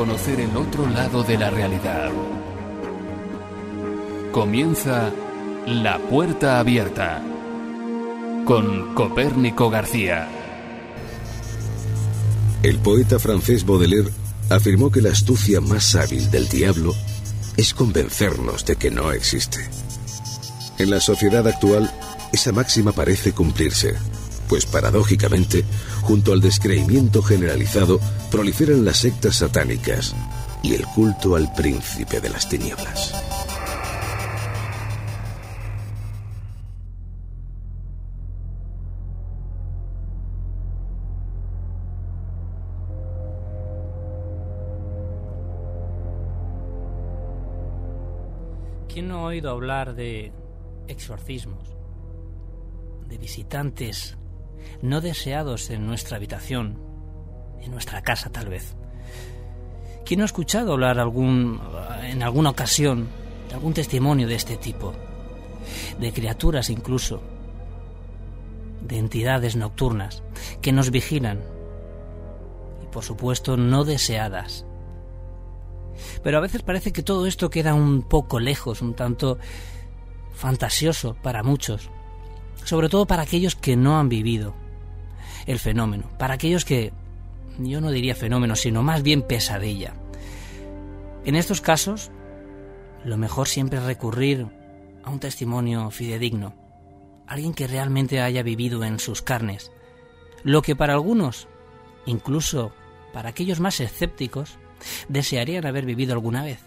Conocer el otro lado de la realidad. Comienza La Puerta Abierta con Copérnico García. El poeta francés Baudelaire afirmó que la astucia más hábil del diablo es convencernos de que no existe. En la sociedad actual, esa máxima parece cumplirse, pues paradójicamente, junto al descreimiento generalizado, proliferan las sectas satánicas y el culto al príncipe de las tinieblas. ¿Quién no ha oído hablar de exorcismos? De visitantes no deseados en nuestra habitación, en nuestra casa tal vez. ¿Quién ha escuchado hablar algún, en alguna ocasión de algún testimonio de este tipo? De criaturas incluso, de entidades nocturnas que nos vigilan y por supuesto no deseadas pero a veces parece que todo esto queda un poco lejos, un tanto fantasioso para muchos, sobre todo para aquellos que no han vivido el fenómeno, para aquellos que, yo no diría fenómeno, sino más bien pesadilla. En estos casos, lo mejor siempre es recurrir a un testimonio fidedigno, alguien que realmente haya vivido en sus carnes, lo que para algunos, incluso para aquellos más escépticos, desearían haber vivido alguna vez.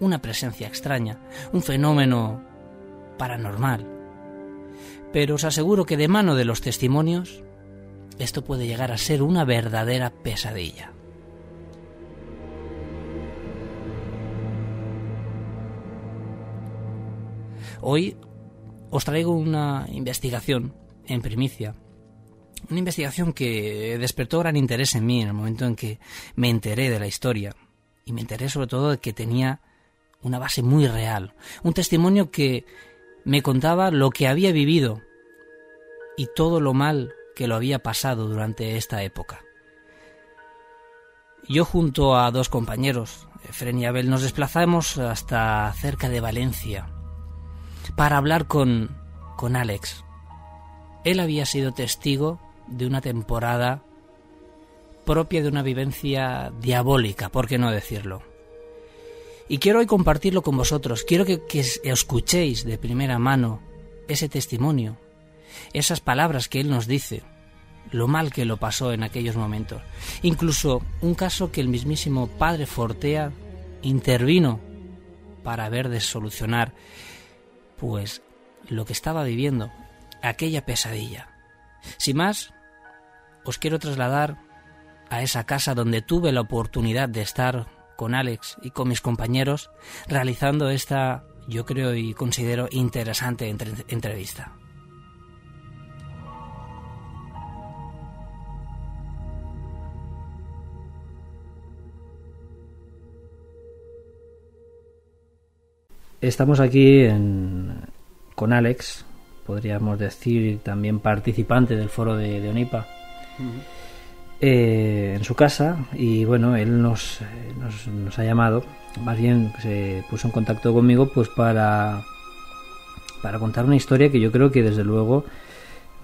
Una presencia extraña, un fenómeno paranormal. Pero os aseguro que de mano de los testimonios, esto puede llegar a ser una verdadera pesadilla. Hoy os traigo una investigación en primicia una investigación que despertó gran interés en mí en el momento en que me enteré de la historia. Y me enteré sobre todo de que tenía una base muy real. Un testimonio que me contaba lo que había vivido y todo lo mal que lo había pasado durante esta época. Yo junto a dos compañeros, Fren y Abel, nos desplazamos hasta cerca de Valencia para hablar con, con Alex. Él había sido testigo de una temporada propia de una vivencia diabólica, por qué no decirlo. Y quiero hoy compartirlo con vosotros, quiero que, escuchéis de primera mano ese testimonio, esas palabras que él nos dice, lo mal que lo pasó en aquellos momentos. Incluso un caso que el mismísimo padre Fortea intervino para ver de solucionar, pues, lo que estaba viviendo, aquella pesadilla. Sin más, os quiero trasladar a esa casa donde tuve la oportunidad de estar con Alex y con mis compañeros realizando esta, yo creo y considero interesante entrevista. Estamos aquí con Alex, podríamos decir también participante del foro de, Onipa, eh, en su casa y bueno, él nos, nos, ha llamado, más bien se puso en contacto conmigo pues para, para contar una historia que yo creo que desde luego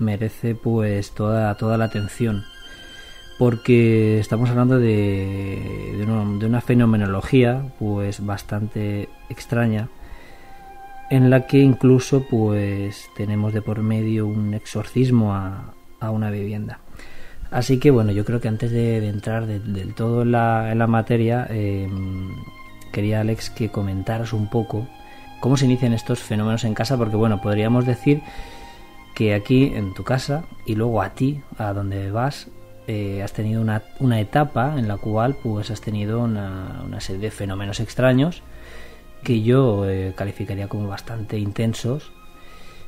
merece pues toda, toda la atención porque estamos hablando de, de, de una fenomenología pues bastante extraña en la que incluso pues tenemos de por medio un exorcismo a, una vivienda. Así que bueno, yo creo que antes de, entrar del todo en la, materia, em, quería Alex que comentaras un poco cómo se inician estos fenómenos en casa, porque bueno, podríamos decir que aquí en tu casa y luego a ti, a donde vas, eh, has tenido una, una, etapa en la cual pues has tenido una, una serie de fenómenos extraños que yo eh, calificaría como bastante intensos.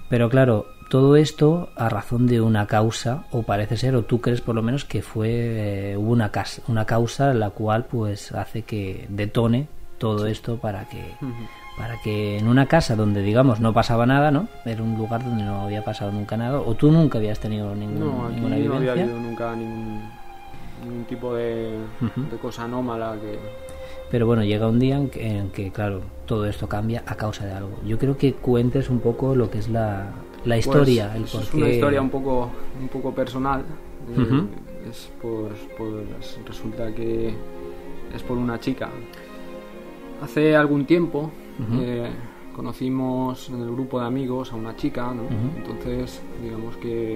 Pero claro, todo esto a razón de una causa, o parece ser, o tú crees por lo menos que fue eh, hubo una, causa, una causa la cual pues hace que detone todo esto para que para que en una casa donde digamos no pasaba nada, ¿no? Era un lugar donde no había pasado nunca nada, o tú nunca habías tenido ningún, no, aquí ninguna no había habido nunca ningún ningún tipo de, de cosa anómala que... Pero bueno, llega un día en que, en que, claro, todo esto cambia a causa de algo. Yo creo que cuentes un poco lo que es la, la Pues, historia, el es por una historia un poco, un poco personal. eh, es por, pues resulta que es por una chica. Hace algún tiempo eh, conocimos en el grupo de amigos a una chica, ¿no? Entonces, digamos que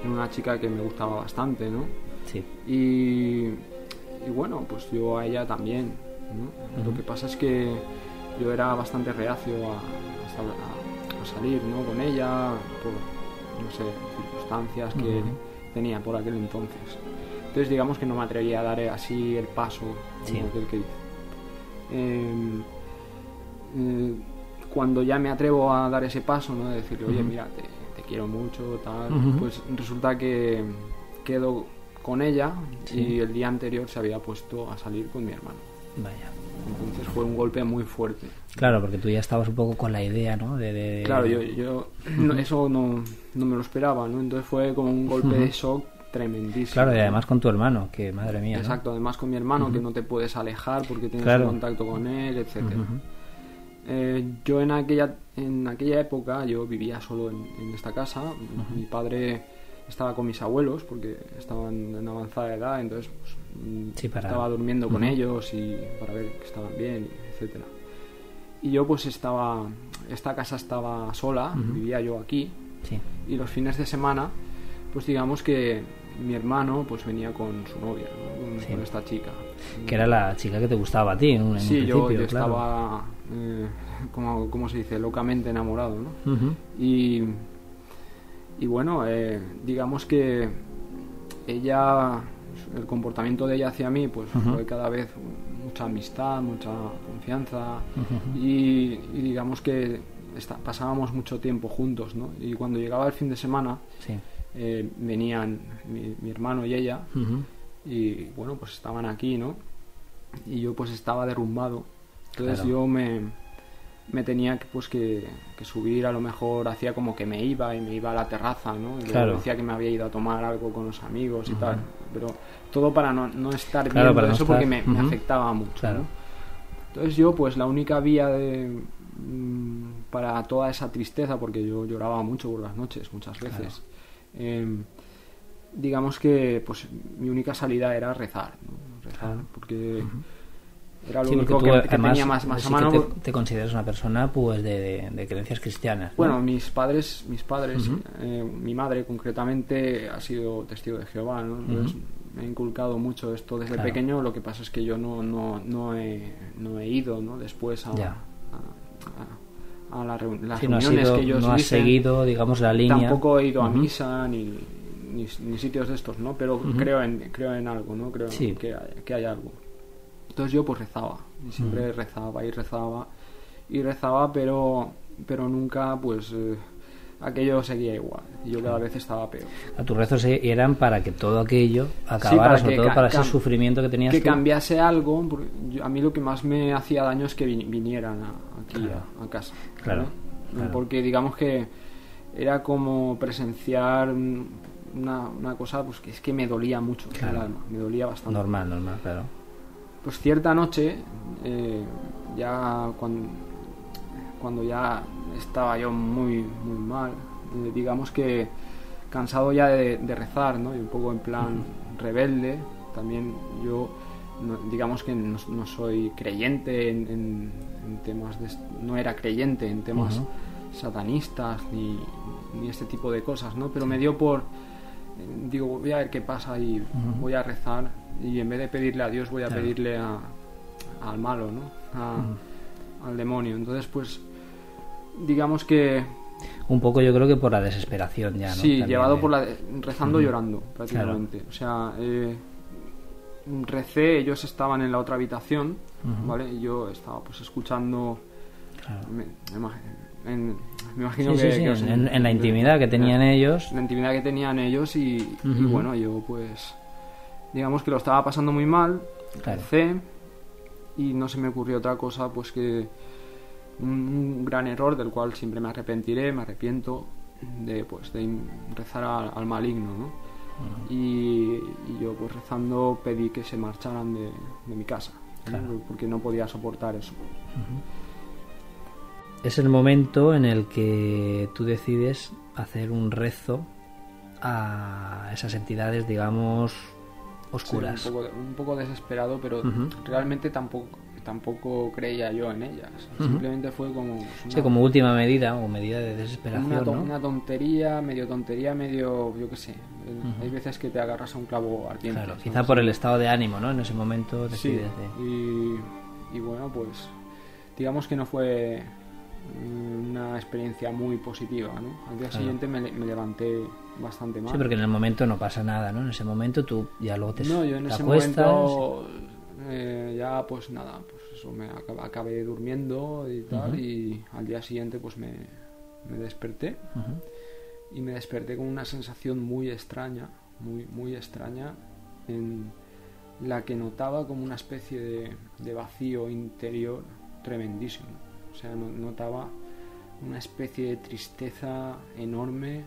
era una chica que me gustaba bastante, ¿no? Sí. Y, y bueno, pues yo a ella también. ¿No? Lo que pasa es que yo era bastante reacio a, a sal- a- a salir ¿no? con ella por, no sé, circunstancias que tenía por aquel entonces. Entonces digamos que no me atrevía a dar así el paso, Sí. como aquel que dice. Em, eh, cuando ya me atrevo a dar ese paso, ¿no? de decirle, oye, mira, te, te quiero mucho, tal, pues resulta que quedo con ella Sí. y el día anterior se había puesto a salir con mi hermano. Vaya. Entonces fue un golpe muy fuerte. Claro, porque tú ya estabas un poco con la idea, ¿no? De, de- Claro, yo, yo no- eso no, no me lo esperaba, ¿no? Entonces fue como un golpe de shock tremendísimo. Claro, y además con tu hermano, que madre mía, ¿no? Exacto, además con mi hermano, que no te puedes alejar porque tienes Claro. contacto con él, etcétera. Eh, yo en aquella, en aquella época yo vivía solo en, en esta casa. Mi padre estaba con mis abuelos porque estaban en avanzada edad, entonces pues, mm, Sí, para- estaba durmiendo con Ujú. ellos y para ver que estaban bien, etcétera. Y yo pues estaba, esta casa estaba sola, Ujú. vivía yo aquí Sí. y los fines de semana pues digamos que mi hermano pues venía con su novia, ¿no? con, Sí. con esta chica. Que era la chica que te gustaba a ti en en un Sí, yo, principio, yo claro. estaba, eh, como, como se dice, locamente enamorado, ¿no? Ujú. Y, y bueno, eh, digamos que ella, el comportamiento de ella hacia mí, pues fue cada vez mucha amistad, mucha confianza y, y digamos que esta- pasábamos mucho tiempo juntos, ¿no? Y cuando llegaba el fin de semana Sí. eh, venían mi, mi hermano y ella y bueno, pues estaban aquí, ¿no? Y yo pues estaba derrumbado. Entonces Claro. yo me, me tenía que, pues que, que subir, a lo mejor hacía como que me iba y me iba a la terraza, ¿no? Y Claro. decía que me había ido a tomar algo con los amigos y tal. Pero todo para no, no estar Claro, viendo para no eso porque me, me afectaba mucho. Claro. ¿no? Entonces yo pues la única vía de mm, para toda esa tristeza, porque yo lloraba mucho por las noches, muchas veces. em, digamos que pues mi única salida era rezar, ¿no? rezar porque era lo Sí, único tú, que, que además, tenía más, más sí a que mano. te, te consideras una persona pues de, de- de creencias cristianas. ¿no? Bueno, mis padres, mis padres, eh, mi madre concretamente ha sido testigo de Jehová, ¿no? Entonces me ha inculcado mucho esto desde Claro. pequeño. Lo que pasa es que yo no, no, no, he, no he ido, ¿no? Después a, a, a- a la reun- las Sí, no has, reuniones ido- que ellos no has dicen. seguido, digamos, la línea. Tampoco he ido a misa ni, ni, ni sitios de estos, ¿no? Pero creo en creo en algo, ¿no? Creo Sí. que, hay, que hay algo. Entonces yo pues rezaba, y siempre Ujú. rezaba y rezaba y rezaba, pero pero nunca pues eh, aquello seguía igual. Y yo cada vez estaba peor. A tus rezos e- eran para que todo aquello acabara, para sobre todo para ese sufrimiento que tenías Que tú. cambiase algo, yo- a mí lo que más me hacía daño es que vin- vinieran a- aquí Claro. a, a casa. Claro, claro. Porque digamos que era como presenciar mm, una, una cosa pues que es que me dolía mucho el Claro. alma, me dolía bastante. Normal, normal, claro. Pues cierta noche, eh, ya cuando, cuando ya estaba yo muy, muy mal, eh, digamos que cansado ya de, de rezar, ¿no? Y un poco en plan rebelde, también yo, no- digamos que no, no soy creyente en, en- en temas de... no era creyente en temas satanistas ni, ni este tipo de cosas, ¿no? Pero me dio por... Digo, voy a ver qué pasa y voy a rezar y en vez de pedirle a Dios voy a Claro. pedirle a, al malo, ¿no? A- Al demonio. Entonces, pues, digamos que Un poco yo creo que por la desesperación ya, ¿no? sí, También llevado de- por la rezando Ujú. llorando prácticamente. O sea, eh, recé, ellos estaban en la otra habitación. ¿vale? Y yo estaba pues escuchando Claro. me, me imag- en- me imagino Sí, que, sí, sí, que os- en, en la intimidad que tenían ellos. la intimidad que tenían ellos y, y bueno, yo pues digamos que lo estaba pasando muy mal, Claro. y no se me ocurrió otra cosa pues que un, gran error del cual siempre me arrepentiré, me arrepiento de pues de rezar al, al maligno, ¿no? y, y yo pues rezando pedí que se marcharan de, de mi casa, porque no podía soportar eso. Es el momento en el que tú decides hacer un rezo a esas entidades, digamos, oscuras. Sí, un, poco, un poco desesperado, pero Ujú. realmente tampoco tampoco creía yo en ellas. Simplemente fue como pues, Sí, una- como última medida o medida de una, desesperación, to- ¿no? una tontería, medio tontería, medio, yo qué sé. Hay veces que te agarras a un clavo ardiente. Claro, quizá por el estado de ánimo, ¿no? En ese momento Sí, decides de... y, y bueno, pues digamos que no fue una experiencia muy positiva, ¿no? Al día Claro. siguiente me, me levanté bastante mal. Sí, porque en el momento no pasa nada, ¿no? En ese momento tú ya luego te, No, yo en ese acuestas. momento eh, ya pues nada, pues eso, me acab- acabé durmiendo y tal, y al día siguiente pues me, me desperté y me desperté con una sensación muy extraña, muy, muy extraña, en la que notaba como una especie de, de vacío interior tremendísimo. O sea, no- notaba una especie de tristeza enorme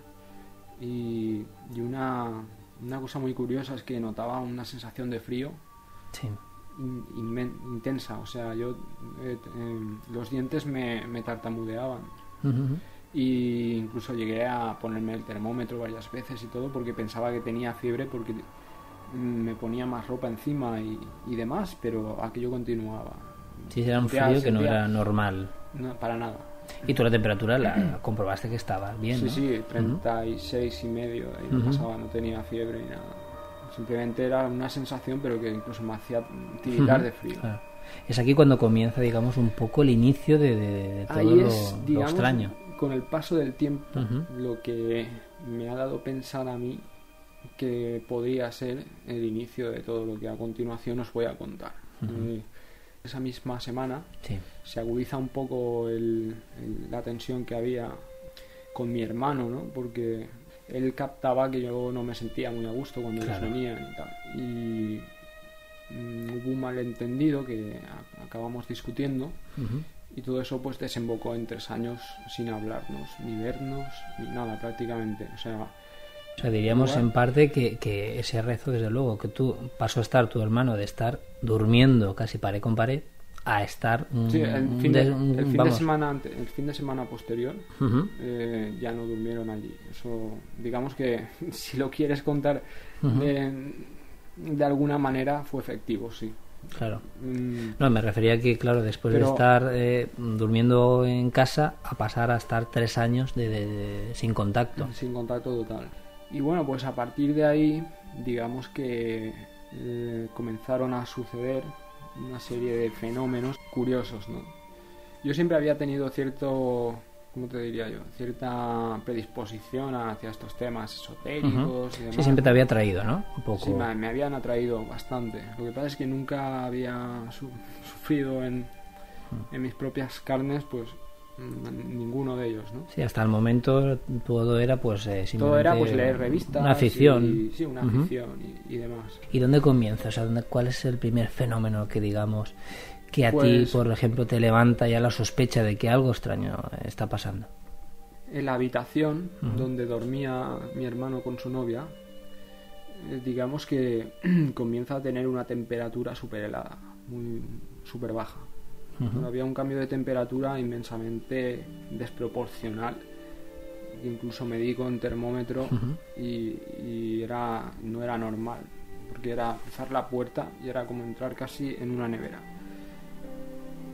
y, y una, una cosa muy curiosa es que notaba una sensación de frío Sí. in- inmen- intensa. O sea, yo eh, eh, los dientes me, me tartamudeaban. Y incluso llegué a ponerme el termómetro varias veces y todo porque pensaba que tenía fiebre porque me ponía más ropa encima y, y demás, pero aquello continuaba. Sí, era un Sentía- frío que no era normal. no, para nada. Y tú la temperatura la comprobaste que estaba bien, Sí, ¿no? sí, 36 y medio, ahí no pasaba, no tenía fiebre ni nada. Simplemente era una sensación, pero que incluso me hacía tiritar de frío. Claro. Es aquí cuando comienza, digamos, un poco el inicio de, de- de todo Ahí lo, es, lo digamos, extraño. con el paso del tiempo, lo que me ha dado pensar a mí que podría ser el inicio de todo lo que a continuación os voy a contar. Eh, esa misma semana Sí. se agudiza un poco el- el- la tensión que había con mi hermano, ¿no? Porque él captaba que yo no me sentía muy a gusto cuando Claro. ellos venían y tal. Y mm, hubo un malentendido que a- acabamos discutiendo y todo eso pues desembocó en tres años sin hablarnos, ni vernos, ni nada prácticamente. O sea, O sea, diríamos en parte que, que ese rezo, desde luego, que tú pasó a estar tu hermano de estar durmiendo casi pared con pared a estar un, sí, el un fin, de, des- un- el fin de vamos. semana ante- el fin de semana posterior eh, ya no durmieron allí. Eso, digamos que si lo quieres contar de, de alguna manera fue efectivo, sí. Claro. Mm, No, me refería que, claro, después de estar eh, durmiendo en casa, a pasar a estar tres años de, de- de- sin contacto. sin contacto total. Y bueno, pues a partir de ahí, digamos que eh, comenzaron a suceder una serie de fenómenos curiosos, ¿no? Yo siempre había tenido cierto, ¿cómo te diría yo? Cierta predisposición hacia estos temas esotéricos y demás. Sí, siempre te había traído, ¿no? Un poco. Sí, me, me habían atraído bastante. Lo que pasa es que nunca había su- sufrido en, Mm. en mis propias carnes, pues ninguno de ellos, ¿no? Sí, hasta el momento todo era pues eh, Todo era pues leer revistas. Una afición. y- sí, una afición y, y demás. ¿Y dónde comienza? O sea, ¿dónde- ¿cuál es el primer fenómeno que digamos que a ti, Pues- por ejemplo, te levanta ya la sospecha de que algo extraño está pasando? En la habitación donde dormía mi hermano con su novia, eh, digamos que comienza a tener una temperatura súper helada, muy súper baja. Había un cambio de temperatura inmensamente desproporcional. Incluso medí con termómetro y, y era no era normal, porque era cruzar la puerta y era como entrar casi en una nevera.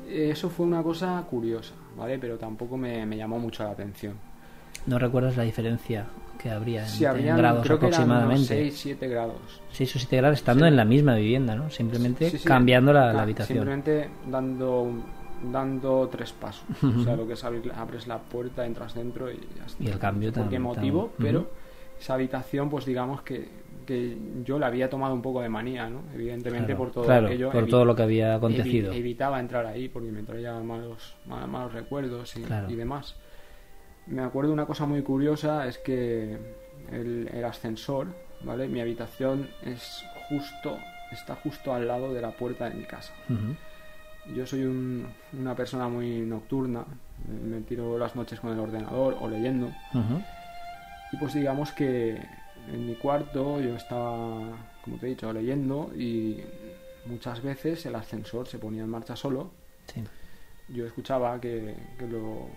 Eso fue una cosa curiosa, ¿vale? Pero tampoco me, me llamó mucho la atención. ¿No recuerdas la diferencia que habría en, Si en habrían, grados creo que eran unos aproximadamente? 6, 7 grados. 6 o 7 grados estando Sí. en la misma vivienda, ¿no? Simplemente Sí, sí, cambiando la, la habitación. Simplemente dando, dando tres pasos. o sea, lo que es abrir, abres la puerta, entras dentro y ya está. Y el cambio No sé ¿Por qué motivo? Pero Ujú. esa habitación, pues digamos que, que yo la había tomado un poco de manía, ¿no? Evidentemente Claro, por todo claro, aquello. por evi- todo lo que había evi- acontecido. evitaba entrar ahí porque me traía malos, ma- malos recuerdos y, Claro. y demás. Me acuerdo una cosa muy curiosa, es que el, el ascensor, ¿vale? Mi habitación es justo, está justo al lado de la puerta de mi casa. Yo soy un- una persona muy nocturna, me tiro las noches con el ordenador o leyendo, y pues digamos que en mi cuarto yo estaba, como te he dicho, leyendo y muchas veces el ascensor se ponía en marcha solo. Sí. Yo escuchaba que, que lo,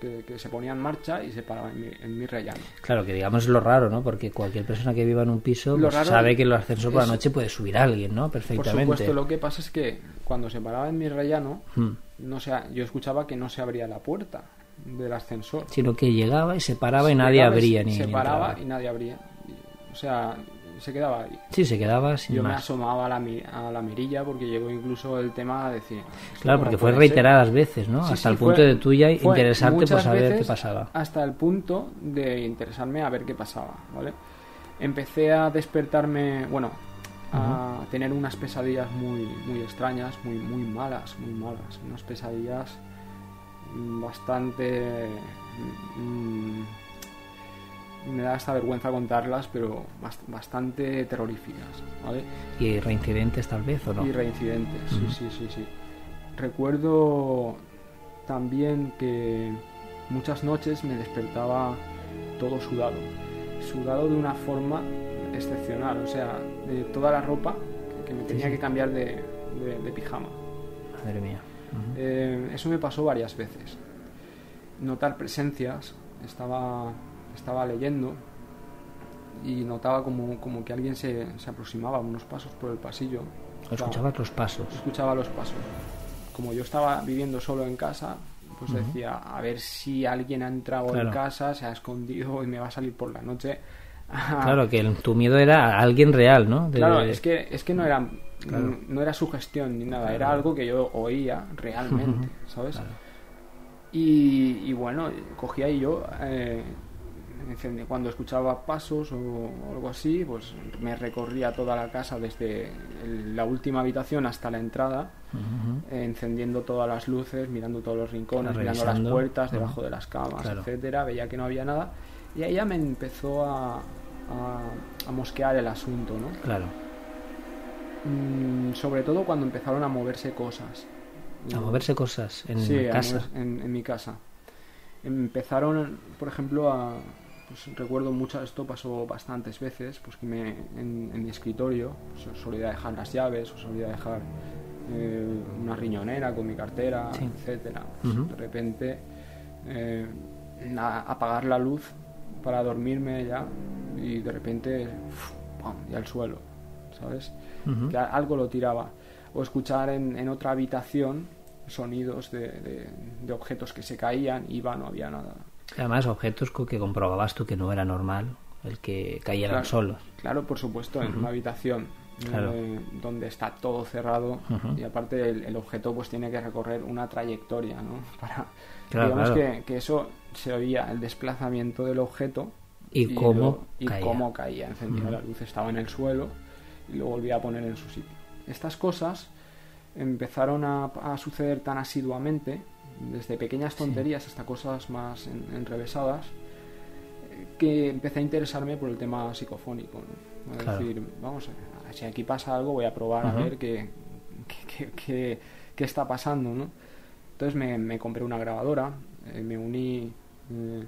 que, que se ponía en marcha y se paraba en mi, en mi rellano. Claro, que digamos lo raro, ¿no? Porque cualquier persona que viva en un piso pues, sabe que el ascensor por la noche puede subir a alguien, ¿no? Por Perfectamente. supuesto, lo que pasa es que cuando se paraba en mi rellano, Mm. no se, yo escuchaba que no se abría la puerta del ascensor. Sino que llegaba y se paraba y nadie abría ni Se paraba y nadie abría. O sea, se quedaba ahí. Sí, se quedaba sin Yo me asomaba a la, a la mirilla porque llegó incluso el tema de decir... "¿Esto Claro, porque fue puede ser?". reiteradas veces, ¿no? Sí, Hasta sí, el punto fue- de tuya interesarte por saber qué pasaba. Hasta el punto de interesarme a ver qué pasaba, ¿vale? Empecé a despertarme, bueno, a tener unas pesadillas muy, muy extrañas, muy, muy malas, muy malas. Unas pesadillas mm, bastante... mm, me da hasta vergüenza contarlas, pero bast- bastante terroríficas, ¿vale? Y reincidentes tal vez, ¿o no? Y reincidentes, sí, sí, sí, sí. Recuerdo también que muchas noches me despertaba todo sudado. Sudado de una forma excepcional, o sea, de toda la ropa que me tenía sí. que cambiar de, de- de pijama. Madre mía. Eh, eso me pasó varias veces. Notar presencias, estaba, estaba leyendo y notaba como, como que alguien se, se aproximaba unos pasos por el pasillo. Escuchabas los pasos. escuchaba los pasos. Como yo estaba viviendo solo en casa, pues Ujú. decía, a ver si alguien ha entrado Claro. en casa, se ha escondido y me va a salir por la noche. Claro, que el- tu miedo era a alguien real, ¿no? De- Claro, es que, es que no era Claro. no era sugestión ni nada, Claro. era algo que yo oía realmente, ¿sabes? Claro. Y, y bueno, cogía y yo, eh, cuando escuchaba pasos o, o algo así, pues me recorría toda la casa desde el- la última habitación hasta la entrada, eh, encendiendo todas las luces, mirando todos los rincones, mirando las puertas, debajo de las camas, Claro. etcétera, veía que no había nada, y ahí ya me empezó a, a- a mosquear el asunto, ¿no? Claro. Mm, sobre todo cuando empezaron a moverse cosas. A moverse cosas en Sí, casa. en, en mi casa. Empezaron, por ejemplo, a... Pues recuerdo mucho, esto pasó bastantes veces, pues que me, en, en mi escritorio pues, solía dejar las llaves, o solía dejar eh, una riñonera con mi cartera, Sí. etcétera. Pues. De repente, eh, na- apagar la luz para dormirme ya y de repente, ¡fu! ¡pam! y al suelo, ¿sabes? Que algo lo tiraba. O escuchar en, en otra habitación sonidos de, de- de objetos que se caían y va, no había nada. Además, objetos que comprobabas tú que no era normal el que cayeran Claro. solos. Claro, por supuesto, en una habitación Claro. eh, donde está todo cerrado y aparte el, el objeto pues tiene que recorrer una trayectoria, ¿no? Para, Claro, digamos. Que, que eso se oía el desplazamiento del objeto Y cómo lo- y caía. cómo caía. Encendía la luz, estaba en el suelo y lo volvía a poner en su sitio. Estas cosas empezaron a, a suceder tan asiduamente, desde pequeñas tonterías hasta cosas más en- enrevesadas, eh, que empecé a interesarme por el tema psicofónico. ¿no? Es Claro. decir, vamos, a si aquí pasa algo, voy a probar a ver qué, qué, qué- qué- está pasando. ¿no? Entonces me, me compré una grabadora, eh, me uní eh,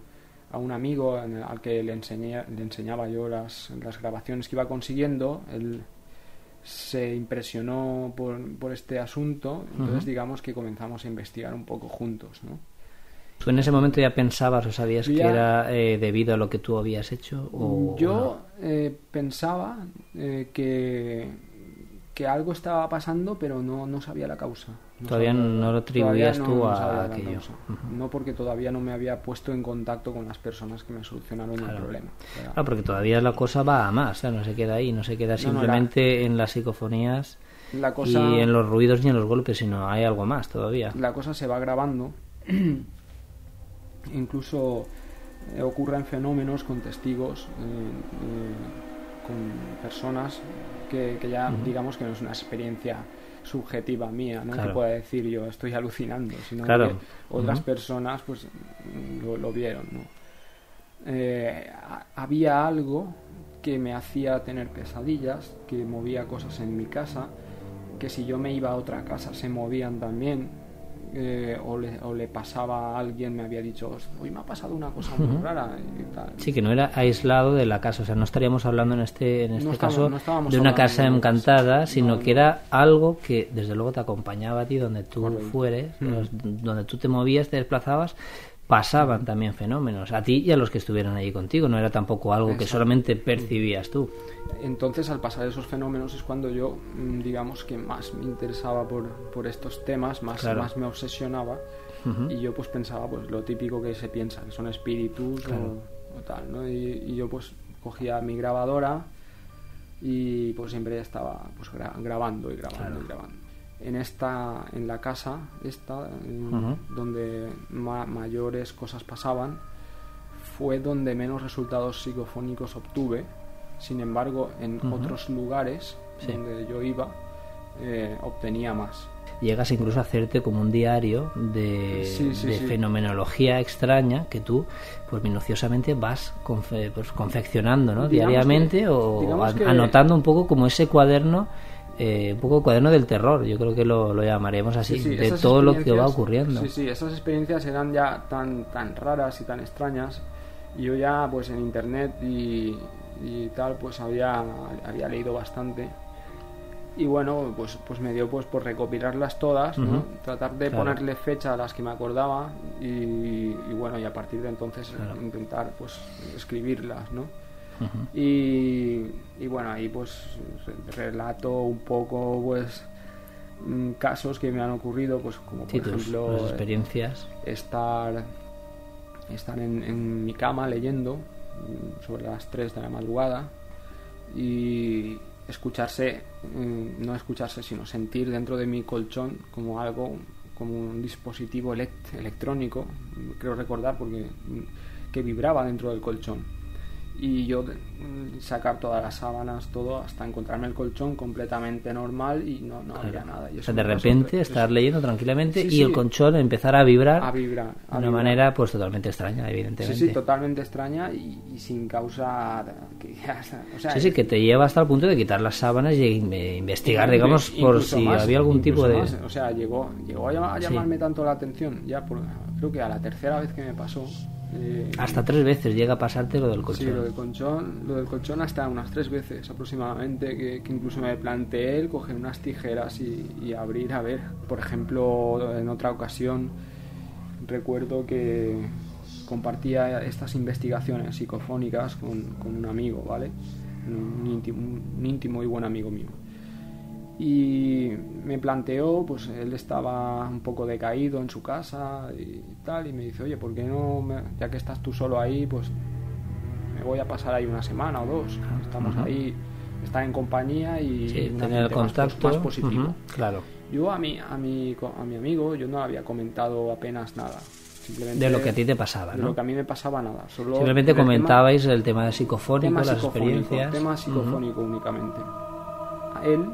a un amigo en al que le, enseñé, le enseñaba yo las, las grabaciones que iba consiguiendo. Él se impresionó por, por este asunto, entonces digamos que comenzamos a investigar un poco juntos. ¿no? ¿Tú en ese momento ya pensabas o sabías que era eh, debido a lo que tú habías hecho? O, Yo eh, pensaba eh, que, que algo estaba pasando, pero no, no sabía la causa. No Todavía sabía- no lo atribuías todavía tú no a aquello. No porque todavía no me había puesto en contacto con las personas que me solucionaron Claro. el problema. Claro, porque todavía la cosa va a más, o sea, no se queda ahí, no se queda no, simplemente en las psicofonías la cosa, y en los ruidos ni en los golpes, sino hay algo más todavía. la cosa se va grabando. Incluso eh, ocurren fenómenos con testigos, eh, eh, con personas que, que ya digamos que no es una experiencia subjetiva mía, ¿no? Claro. que pueda decir yo estoy alucinando, sino Claro. que otras personas pues lo, lo vieron. ¿no? Eh, ha- había algo que me hacía tener pesadillas, que movía cosas en mi casa, que si yo me iba a otra casa se movían también, eh, o, le, o, le, pasaba a alguien, me había dicho, hoy me ha pasado una cosa muy rara. Y tal. Sí, que no era aislado de la casa, o sea, no estaríamos hablando en este, en este no caso no de una casa encantada, sino que era algo que desde luego te acompañaba a ti donde tú fueres, donde tú te movías, te desplazabas, pasaban también fenómenos, a ti y a los que estuvieran allí contigo, no era tampoco algo que solamente percibías tú. Entonces, al pasar esos fenómenos es cuando yo, mm, digamos que más me interesaba por, por estos temas, más, más me obsesionaba y yo pues pensaba pues lo típico que se piensa, que son espíritus o, tal, ¿no? Y, yo pues cogía mi grabadora y pues siempre estaba pues grabando y grabando y grabando en esta en la casa esta donde mayores cosas pasaban fue donde menos resultados psicofónicos obtuve. Sin embargo en otros lugares donde yo iba eh, obtenía más. Llegas incluso a hacerte como un diario de, fenomenología extraña que tú pues minuciosamente vas pues, confeccionando ¿no? diariamente o anotando un poco como ese cuaderno eh, un poco cuaderno del terror, yo creo que lo, llamaremos así, de todo lo que va ocurriendo. Sí, sí, esas experiencias eran ya tan, tan raras y tan extrañas. Y yo ya, pues en internet y, tal, pues había, había leído bastante. Y bueno, pues, pues me dio pues por recopilarlas todas, tratar de ponerle fecha a las que me acordaba y, bueno, y a partir de entonces intentar pues escribirlas, ¿no? Y, bueno, ahí pues relato un poco pues mm, casos que me han ocurrido, pues como por ejemplo experiencias. estar, estar en, mi cama leyendo mm, sobre las 3 de la madrugada y escucharse, mm, no escucharse, sino sentir dentro de mi colchón como algo, como un dispositivo electrónico, creo recordar porque que vibraba dentro del colchón y yo mm, sacar todas las sábanas, todo, hasta encontrarme el colchón completamente normal y no, no había nada. o sea, de repente estar leyendo tranquilamente y el colchón empezar a vibrar, a vibrar de una manera pues totalmente extraña, evidentemente. Sí, sí, totalmente extraña y, sin causa... o sea, sí, sí, que te lleva hasta el punto de quitar las sábanas y investigar, digamos, por si había algún tipo de... o sea, llegó, llegó a, llamarme tanto la atención, ya por, creo que a la tercera vez que me pasó, eh, hasta tres veces llega a pasarte lo del colchón. Sí, lo del colchón, lo del colchón hasta unas tres veces aproximadamente, que, incluso me planteé el coger unas tijeras y, abrir a ver. Por ejemplo, en otra ocasión recuerdo que compartía estas investigaciones psicofónicas con, con un amigo, ¿vale? Un íntimo, un íntimo y buen amigo mío y me planteó, pues él estaba un poco decaído en su casa y tal, y me dice, oye, ¿por qué no, ya que estás tú solo ahí, pues me voy a pasar ahí una semana o dos? Estamos ahí, estar en compañía y tener el contacto más, positivo. claro. Yo a mi, a, mi, a mi amigo, yo no había comentado apenas nada. de lo que a ti te pasaba, ¿no? De lo que a mí me pasaba nada. Solo Simplemente comentabais el tema de psicofónico, las experiencias. Tema psicofónico únicamente. A él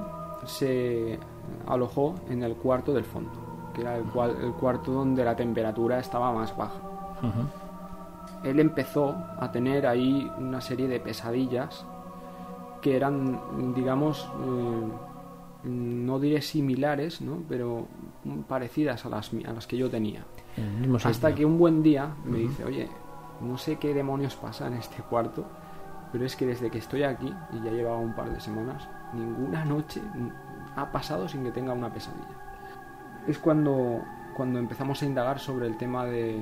se alojó en el cuarto del fondo, que era el, el cuarto donde la temperatura estaba más baja. Él empezó a tener ahí una serie de pesadillas que eran, digamos, eh, no diré similares, ¿no? pero parecidas a las, a las que yo tenía. Hasta que un buen día me dice, oye, no sé qué demonios pasa en este cuarto, pero es que desde que estoy aquí, y ya llevaba un par de semanas, ninguna noche ha pasado sin que tenga una pesadilla. Es cuando, cuando empezamos a indagar sobre el tema de,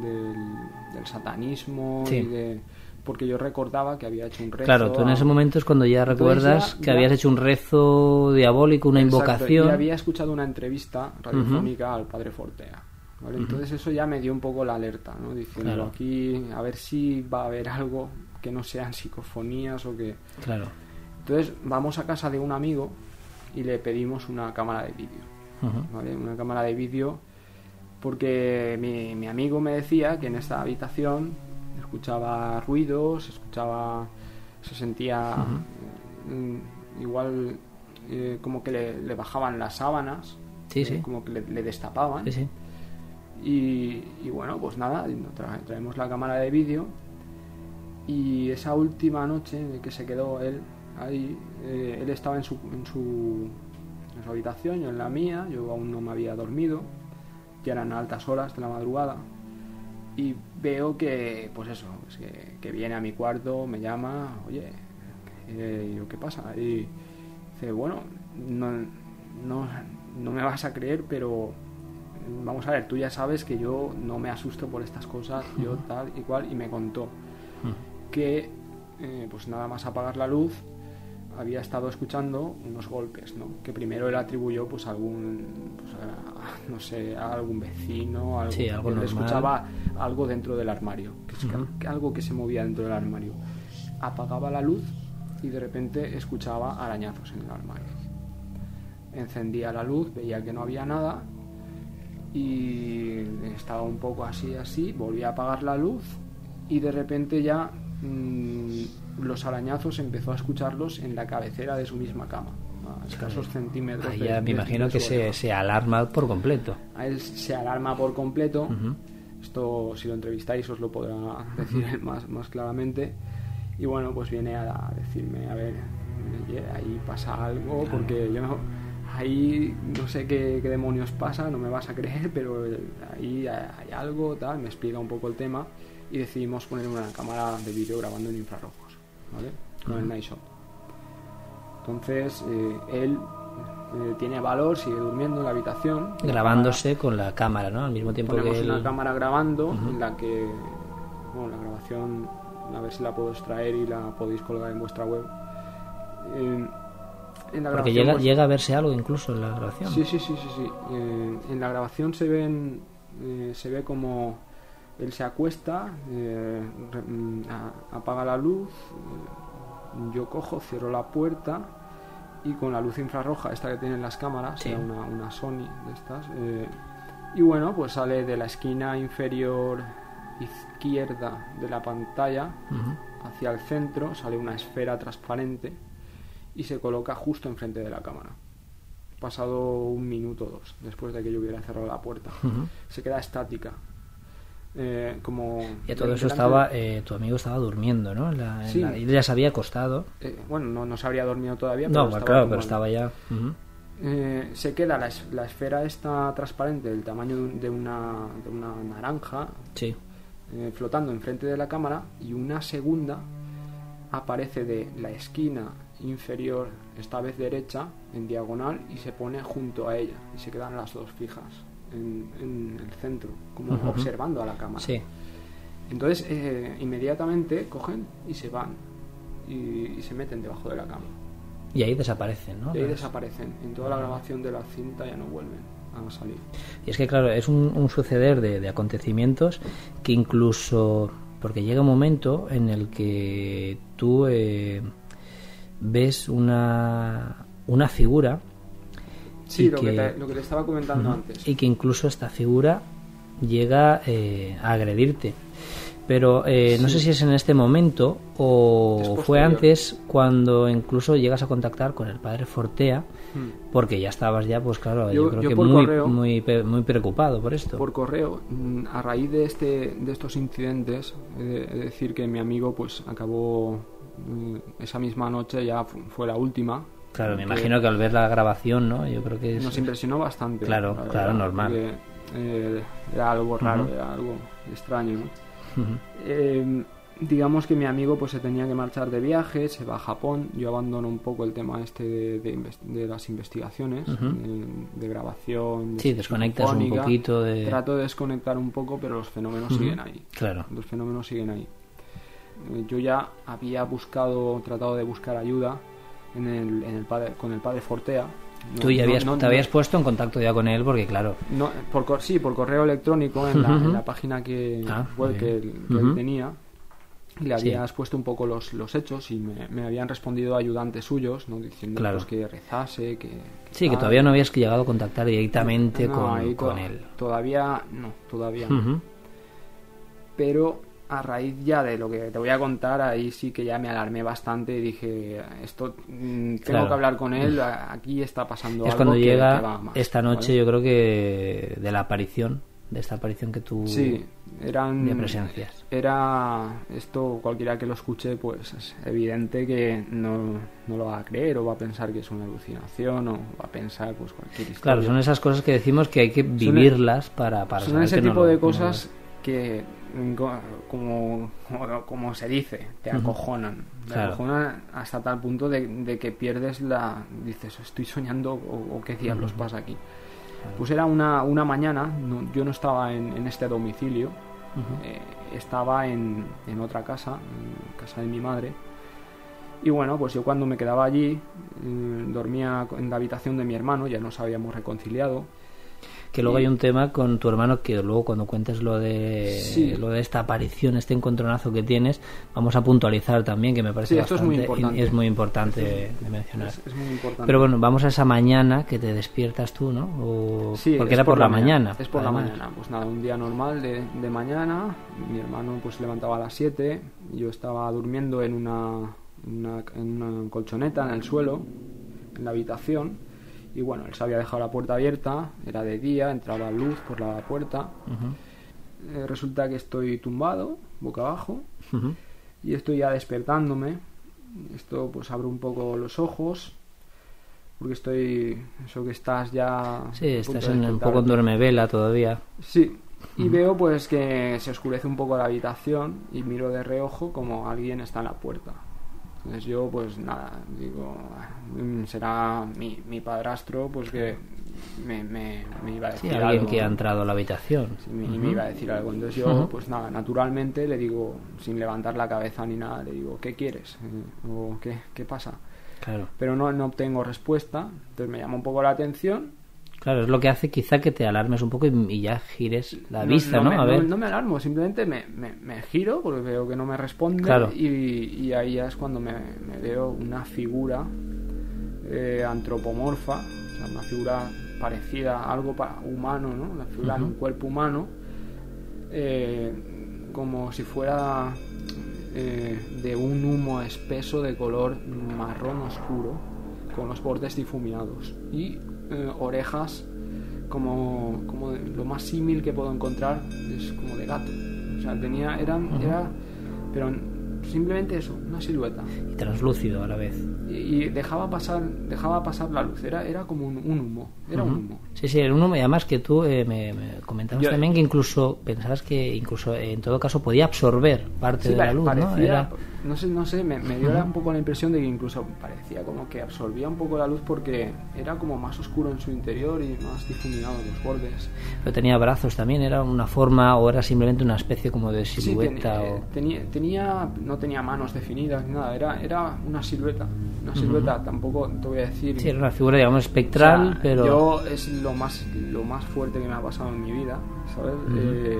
del, satanismo y de porque yo recordaba que había hecho un rezo. Claro, tú en ese momento es cuando ya recuerdas que habías hecho un rezo diabólico, una invocación. Y había escuchado una entrevista radiofónica al padre Fortea. Entonces eso ya me dio un poco la alerta, ¿no? Diciendo aquí a ver si va a haber algo que no sean psicofonías o que... Claro. Entonces vamos a casa de un amigo y le pedimos una cámara de vídeo. Una cámara de vídeo porque mi, mi, amigo me decía que en esta habitación escuchaba ruidos, escuchaba, se sentía mm, igual eh, como que le, bajaban las sábanas, sí, sí. como que le, destapaban. Sí, y, y, bueno, pues nada, traemos la cámara de vídeo y esa última noche en que se quedó él ahí, eh, él estaba en su, en, su, en su habitación, yo en la mía, yo aún no me había dormido. ya eran altas horas de la madrugada y veo que, pues eso, pues que, viene a mi cuarto, me llama, oye, eh, ¿qué pasa? Y dice, bueno, no, no, no me vas a creer, pero vamos a ver, tú ya sabes que yo no me asusto por estas cosas, yo tal y cual, y me contó que, eh, pues nada más apagar la luz, había estado escuchando unos golpes, ¿no? Que primero él atribuyó, pues, a algún, pues, no sé, a algún vecino, algo, sí, algo escuchaba algo dentro del armario, que algo que se movía dentro del armario. Apagaba la luz y de repente escuchaba arañazos en el armario. Encendía la luz, veía que no había nada y estaba un poco así, así, volvía a apagar la luz y de repente ya mm, los arañazos empezó a escucharlos en la cabecera de su misma cama, a escasos centímetros. Ahí ya me imagino que se, se, alarma por completo. A él se alarma por completo. Esto, si lo entrevistáis, os lo podrá decir más, más claramente. Y bueno, pues viene a, decirme, a ver, ahí pasa algo, porque yo no ahí no sé qué, demonios pasa, no me vas a creer, pero ahí hay algo, tal, me explica un poco el tema y decidimos poner una cámara de vídeo grabando en infrarrojos, ¿vale? Con el Night Entonces, eh, él eh, tiene valor, sigue durmiendo en la habitación. Grabándose con la cámara, ¿no? Al mismo tiempo ponemos que una cámara grabando en la que, bueno, la grabación, a ver si la puedo extraer y la podéis colgar en vuestra web. Eh, porque llega, pues, llega a verse algo incluso en la grabación. Sí, sí, sí, sí. sí. En la grabación se ven se ve como él se acuesta, eh, mm, apaga la luz, yo cojo, cierro la puerta y con la luz infrarroja, esta que tienen las cámaras, una, una, Sony de estas, y bueno, pues sale de la esquina inferior izquierda de la pantalla hacia el centro, sale una esfera transparente y se coloca justo enfrente de la cámara. Pasado un minuto o dos después de que yo hubiera cerrado la puerta. Se queda estática. Eh, como y todo eso estaba eh, tu amigo estaba durmiendo no sí. ya se había acostado eh, bueno no, no se habría dormido todavía pero no estaba claro pero estaba ya se queda la, la, esfera esta transparente del tamaño de una, de una naranja sí. flotando enfrente de la cámara y una segunda aparece de la esquina inferior, esta vez derecha, en diagonal y se pone junto a ella y se quedan las dos fijas en, el centro, como observando a la cámara. Sí. Entonces, eh, inmediatamente cogen y se van y, se meten debajo de la cama. Y ahí desaparecen, ¿no? Y ahí desaparecen. En toda la grabación de la cinta ya no vuelven a salir. Y es que, claro, es un, suceder de, acontecimientos que incluso. Porque llega un momento en el que tú. Eh, ves una, una figura. Sí, lo que, te, lo que, te, estaba comentando antes. Y que incluso esta figura llega eh, a agredirte. Pero eh, no sé si es en este momento o fue antes cuando incluso llegas a contactar con el padre Fortea, hmm. porque ya estabas ya, pues claro, yo, creo que muy, muy, muy preocupado por esto. Por correo, mm, a raíz de, este, de estos incidentes, de decir que mi amigo pues acabó Mm, esa misma noche ya fue la última. Claro, me imagino que al ver la grabación, ¿no? Yo creo que nos impresionó bastante. Claro, claro, normal. Eh, era algo raro, era algo extraño, em, digamos que mi amigo pues se tenía que marchar de viaje, se va a Japón, yo abandono un poco el tema este de, las investigaciones, de, grabación. sí, desconectas un poquito de... Trato de desconectar un poco, pero los fenómenos siguen ahí. Claro. Los fenómenos siguen ahí. Eh, yo ya había buscado, tratado de buscar ayuda en el, en el padre, con el padre Fortea. Tú ya habías, te habías puesto en contacto ya con él porque claro. No, por, sí, por correo electrónico en, la, página que, ah, que, él, tenía. Le habías puesto un poco los, los hechos y me, habían respondido ayudantes suyos, ¿no? diciendo pues, que rezase, que, sí, que todavía no habías llegado a contactar directamente con, con, él. Todavía no, todavía no. Pero a raíz ya de lo que te voy a contar, ahí sí que ya me alarmé bastante y dije, esto mm, tengo que hablar con él, aquí está pasando es algo. cuando llega esta noche, yo creo que de la aparición, de esta aparición que tú Sí, eran... de presencias. Era esto, cualquiera que lo escuche, pues es evidente que no, no lo va a creer o va a pensar que es una alucinación o va a pensar pues cualquier historia. Claro, son esas cosas que decimos que hay que vivirlas para, para Son saber ese que no tipo lo- de no lo cosas que, como, como, como se dice, te acojonan. Te Claro. acojonan hasta tal punto de, de que pierdes la... Dices, estoy soñando o, o qué diablos pasa aquí. Pues era una, una mañana, no- yo no estaba en, en este domicilio, eh, estaba en, en otra casa, en casa de mi madre. Y bueno, pues yo cuando me quedaba allí, eh, dormía en la habitación de mi hermano, ya nos habíamos reconciliado. Que luego hay un tema con tu hermano que luego cuando cuentes lo de Sí. lo de esta aparición, este encontronazo que tienes, vamos a puntualizar también que me parece Sí, esto es muy importante. es muy importante de mencionar. Es, es muy importante. Pero bueno, vamos a esa mañana que te despiertas tú, ¿no? O- Sí, porque era por, la mañana. Es por la mañana. Pues nada, un día normal de, de mañana. Mi hermano pues se levantaba a las 7. Yo estaba durmiendo en una, una- en una colchoneta en el suelo, en la habitación. Y bueno, él se había dejado la puerta abierta. Era de día, entraba luz por la puerta. Eh, resulta que estoy tumbado, boca abajo. Y estoy ya despertándome. Esto pues abro un poco los ojos. Porque estoy... Eso que estás ya... Sí, estás en, un poco en duermevela todavía. Sí, y veo pues que se oscurece un poco la habitación y miro de reojo como alguien está en la puerta. Entonces yo pues nada, digo, "Ah, mm, será mi, mi padrastro pues que me, me, me iba a Sí, decir alguien algo. que ha entrado a la habitación. Sí, me, y Ujú. me iba a decir algo. Entonces yo pues nada, naturalmente le digo, sin levantar la cabeza ni nada, le digo, ¿qué quieres? ¿O qué, qué pasa? Claro. Pero no, no obtengo respuesta, entonces me llama un poco la atención Claro, es lo que hace quizá que te alarmes un poco y, y ya gires la vista, ¿no? me, a ver. no me alarmo, simplemente me, me- me giro porque veo que no me responde Claro. y, y ahí ya es cuando me, veo una figura eh, antropomorfa, o sea, una figura parecida a algo humano, ¿no? La figura de un cuerpo humano, eh, como si fuera eh, de un humo espeso de color marrón oscuro, con los bordes difuminados y eh, orejas como, como de- lo más símil que puedo encontrar es como de gato. O sea, tenía, eran, Ujú. era, pero simplemente eso, una silueta. Y translúcido a la vez. Y, y dejaba pasar, dejaba pasar la luz, era, era como un, un humo, era un humo. Sí, sí, era un humo y además que tú eh, me, me comentabas Yo- también que incluso pensabas que incluso eh, en todo caso podía absorber parte Sí, de la luz, ¿no? Era- no sé, no sé, me, me dio un poco la impresión de que incluso parecía como que absorbía un poco la luz porque era como más oscuro en su interior y más difuminado en los bordes. pero tenía brazos también, era una forma o era simplemente una especie como de Sí, silueta ten- o... eh, tenía, tenía, no tenía manos definidas ni nada, era, era una silueta, una silueta, tampoco te voy a decir. Sí, era una figura digamos espectral, O sea, pero... Yo es lo más, lo más fuerte que me ha pasado en mi vida, ¿sabes? Eh,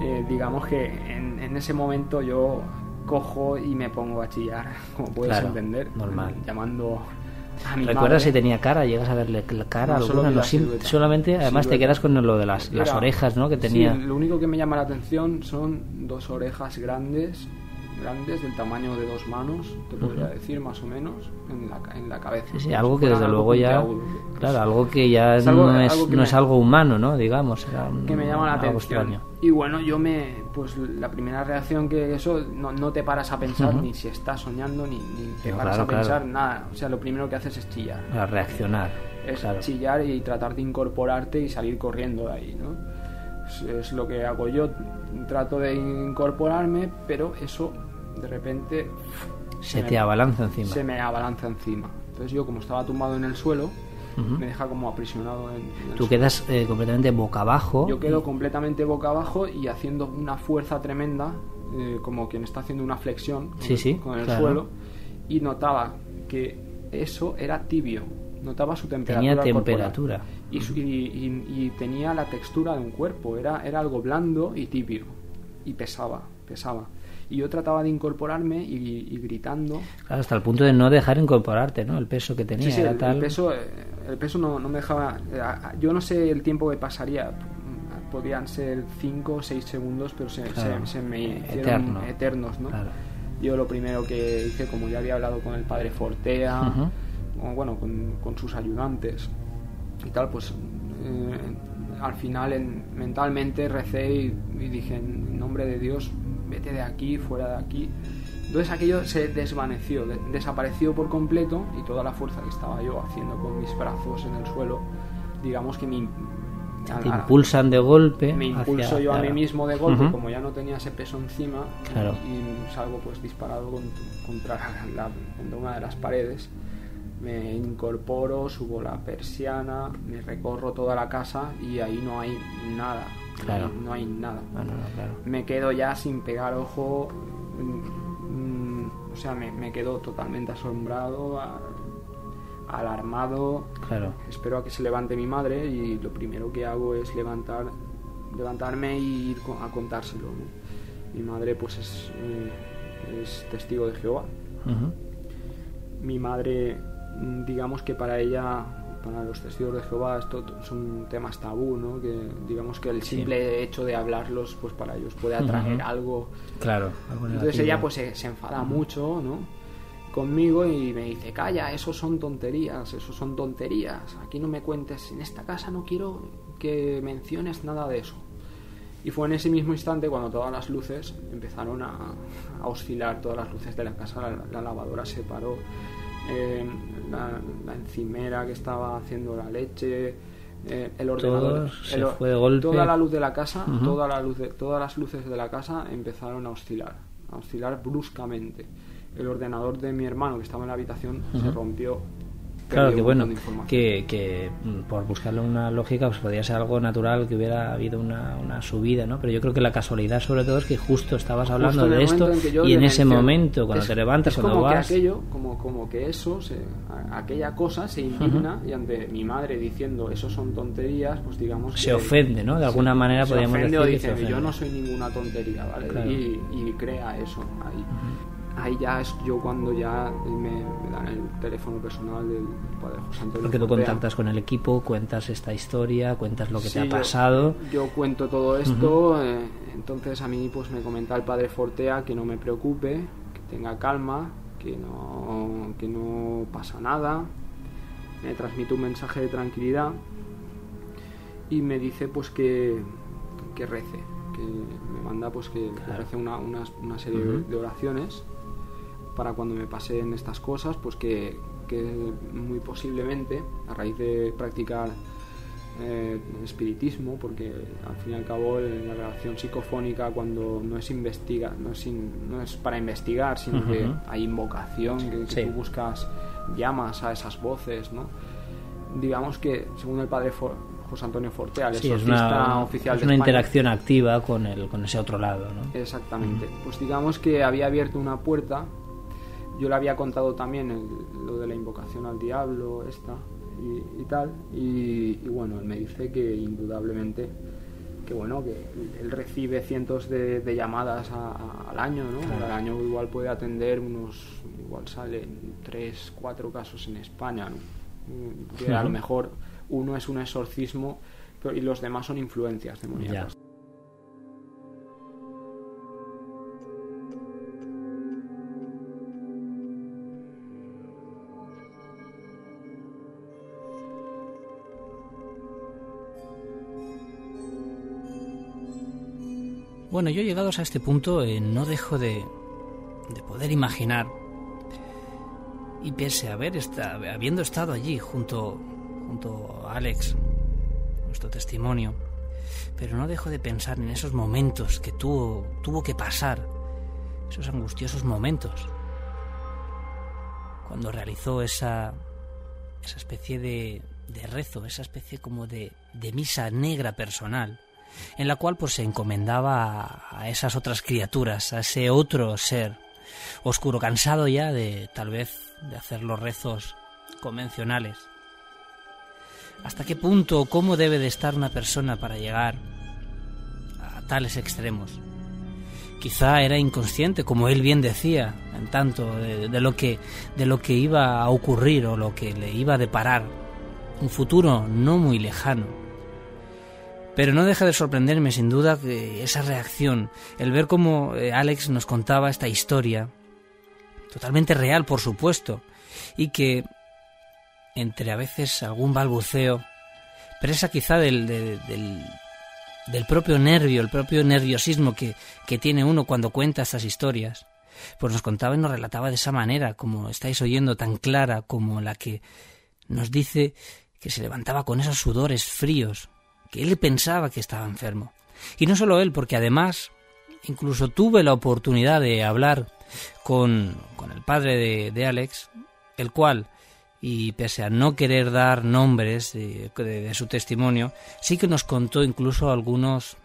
eh, digamos que en, en ese momento yo cojo y me pongo a chillar, como puedes Claro, entender. normal. Llamando a mi ¿Recuerdas si tenía cara? ¿Llegas a verle la cara No, alguna? No, silueta. solamente, además te quedas con lo de las, las orejas, ¿no? Que sí, tenía... lo único que me llama la atención son dos orejas grandes, grandes del tamaño de dos manos, te podría decir más o menos, en la, en la cabeza. Sí, sí, como algo que desde luego ya... puntiagudo. Claro, algo que ya Es algo- no, es, algo que no me- es algo humano, ¿no? Digamos, un- que me llama la atención. extraño. Y bueno, yo me, pues la primera reacción que eso, no, no te paras a pensar ni si estás soñando, ni, ni te paras claro, a pensar claro. nada. O sea, lo primero que haces es chillar. Para reaccionar. Es claro. chillar y tratar de incorporarte y salir corriendo de ahí, ¿no? Es, es lo que hago yo. Trato de incorporarme, pero eso de repente Se me- te abalanza encima. se me abalanza encima. Entonces yo como estaba tumbado en el suelo, me deja como aprisionado en, en el Tú suelo. quedas eh, completamente boca abajo. Yo quedo completamente boca abajo y haciendo una fuerza tremenda, eh, como quien está haciendo una flexión con, Sí, sí, con el claro. suelo, y notaba que eso era tibio, notaba su temperatura. Tenía temperatura. Y, su- y- y- y tenía la textura de un cuerpo, era, era algo blando y tibio, y pesaba, pesaba. Y yo trataba de incorporarme y, y gritando. Claro, hasta el punto de no dejar incorporarte, ¿no? El peso que tenía Sí, sí, era el, el tal. peso, eh, el peso no, no me dejaba. eh, Yo no sé el tiempo que pasaría. Podrían ser 5 o 6 segundos, pero se, Claro, se- se me hicieron eterno. eternos, ¿no? Claro. Yo lo primero que hice, como ya había hablado con el padre Fortea, Ujú. o bueno, con, con sus ayudantes y tal, pues eh, al final en, mentalmente recé y, y dije, en nombre de Dios, vete de aquí, fuera de aquí. Entonces aquello se desvaneció, de- desapareció por completo y toda la fuerza que estaba yo haciendo con mis brazos en el suelo, digamos que me, Te a- impulsan de golpe. me impulso hacia- yo a mí mismo de golpe, Ujú. como ya no tenía ese peso encima, Claro. y salgo pues disparado con- contra, la- contra una de las paredes. Me incorporo, subo la persiana, me recorro toda la casa y ahí no hay nada. Claro. No hay nada. Ah, no, no, claro. Me quedo ya sin pegar ojo. mm, mm, o sea, me, me quedo totalmente asombrado, a- alarmado. Claro. Espero a que se levante mi madre y lo primero que hago es levantar, levantarme y ir a contárselo. Mi madre pues es, eh, es testigo de Jehová. Mi madre, mm, digamos que para ella, para los testigos de Jehová, esto son temas tabú, ¿no? Que digamos que el Sí. simple hecho de hablarlos, pues para ellos puede atraer algo Claro. algo entonces negativo. ella pues se, se enfada mucho, ¿no? Conmigo y me dice, calla, eso son tonterías, eso son tonterías. Aquí no me cuentes, en esta casa no quiero que menciones nada de eso. Y fue en ese mismo instante cuando todas las luces empezaron a, a oscilar, todas las luces de la casa, la, la lavadora se paró, eh, la, la encimera que estaba haciendo la leche, eh, el ordenador, el fue de golpe. toda la luz de la casa, toda la luz de- todas las luces de la casa empezaron a oscilar, a oscilar bruscamente. El ordenador de mi hermano que estaba en la habitación se rompió. Claro que bueno, que, que mm, por buscarle una lógica pues podría ser algo natural que hubiera habido una, una subida, ¿no? Pero yo creo que la casualidad sobre todo es que justo estabas hablando Justo de esto en y en ese momento cuando Es- te levantas, es cuando como vas... que aquello, como, como que eso, se, aquella cosa se indigna y ante mi madre diciendo eso son tonterías, pues digamos Se ofende, ¿no? De alguna manera se podríamos decir o que se ofende. yo no soy ninguna tontería, ¿vale? Claro. Y, y crea eso ahí. Ahí ya es yo cuando ya me, me dan el teléfono personal del padre José Antonio. Porque tú Correa. contactas con el equipo, cuentas esta historia, cuentas lo que Sí, te ha pasado. Yo, cuento todo esto, eh, entonces a mí pues me comenta el padre Fortea que no me preocupe, que tenga calma, que no, que no pasa nada, me transmite un mensaje de tranquilidad y me dice pues que, que rece, que me manda pues que, que Claro. rece una, una- una serie de oraciones para cuando me pasen estas cosas, pues que, que muy posiblemente, a raíz de practicar eh, espiritismo, porque al fin y al cabo en la grabación psicofónica cuando no es investiga, no es, in- no es para investigar, sino que hay invocación, que, que Sí. tú buscas, llamas a esas voces, ¿no? Digamos que, según el padre For- José Antonio el Sí, es una, oficial es una interacción activa con, el, con ese otro lado, ¿no? Exactamente. Pues digamos que había abierto una puerta. Yo le había contado también el- lo de la invocación al diablo, esta y, y tal. Y, y bueno, él me dice que indudablemente, que bueno, que él recibe cientos de, de llamadas a- a- al año, ¿no? Claro. Al año igual puede atender unos, igual salen tres, cuatro casos en España, ¿no? Que a lo mejor uno es un exorcismo pero- y los demás son influencias demoníacas. Bueno, yo llegados a este punto eh, no dejo de, de poder imaginar y pese a haber habiendo estado allí junto, junto a Alex, nuestro testimonio, pero no dejo de pensar en esos momentos que tuvo, tuvo que pasar, esos angustiosos momentos, cuando realizó esa, esa especie de, de rezo, esa especie como de, de misa negra personal, en la cual pues se encomendaba a, esas otras criaturas, a ese otro ser oscuro, cansado ya de tal vez de hacer los rezos convencionales. ¿Hasta qué punto, cómo debe de estar una persona para llegar a tales extremos? Quizá era inconsciente, como él bien decía, en tanto de, de lo que de lo que iba a ocurrir o lo que le iba a deparar un futuro no muy lejano. Pero no deja de sorprenderme sin duda esa reacción, el ver cómo eh, Alex nos contaba esta historia, totalmente real por supuesto, y que entre a veces algún balbuceo, presa quizá del, del, del, propio nervio, el propio nerviosismo que, que tiene uno cuando cuenta estas historias. Pues nos contaba y nos relataba de esa manera, como estáis oyendo, tan clara como la que nos dice que se levantaba con esos sudores fríos, que él pensaba que estaba enfermo. Y no solo él, porque además incluso tuve la oportunidad de hablar con, con el padre de, de, Alex, el cual, y pese a no querer dar nombres de, de, su testimonio, sí que nos contó incluso algunos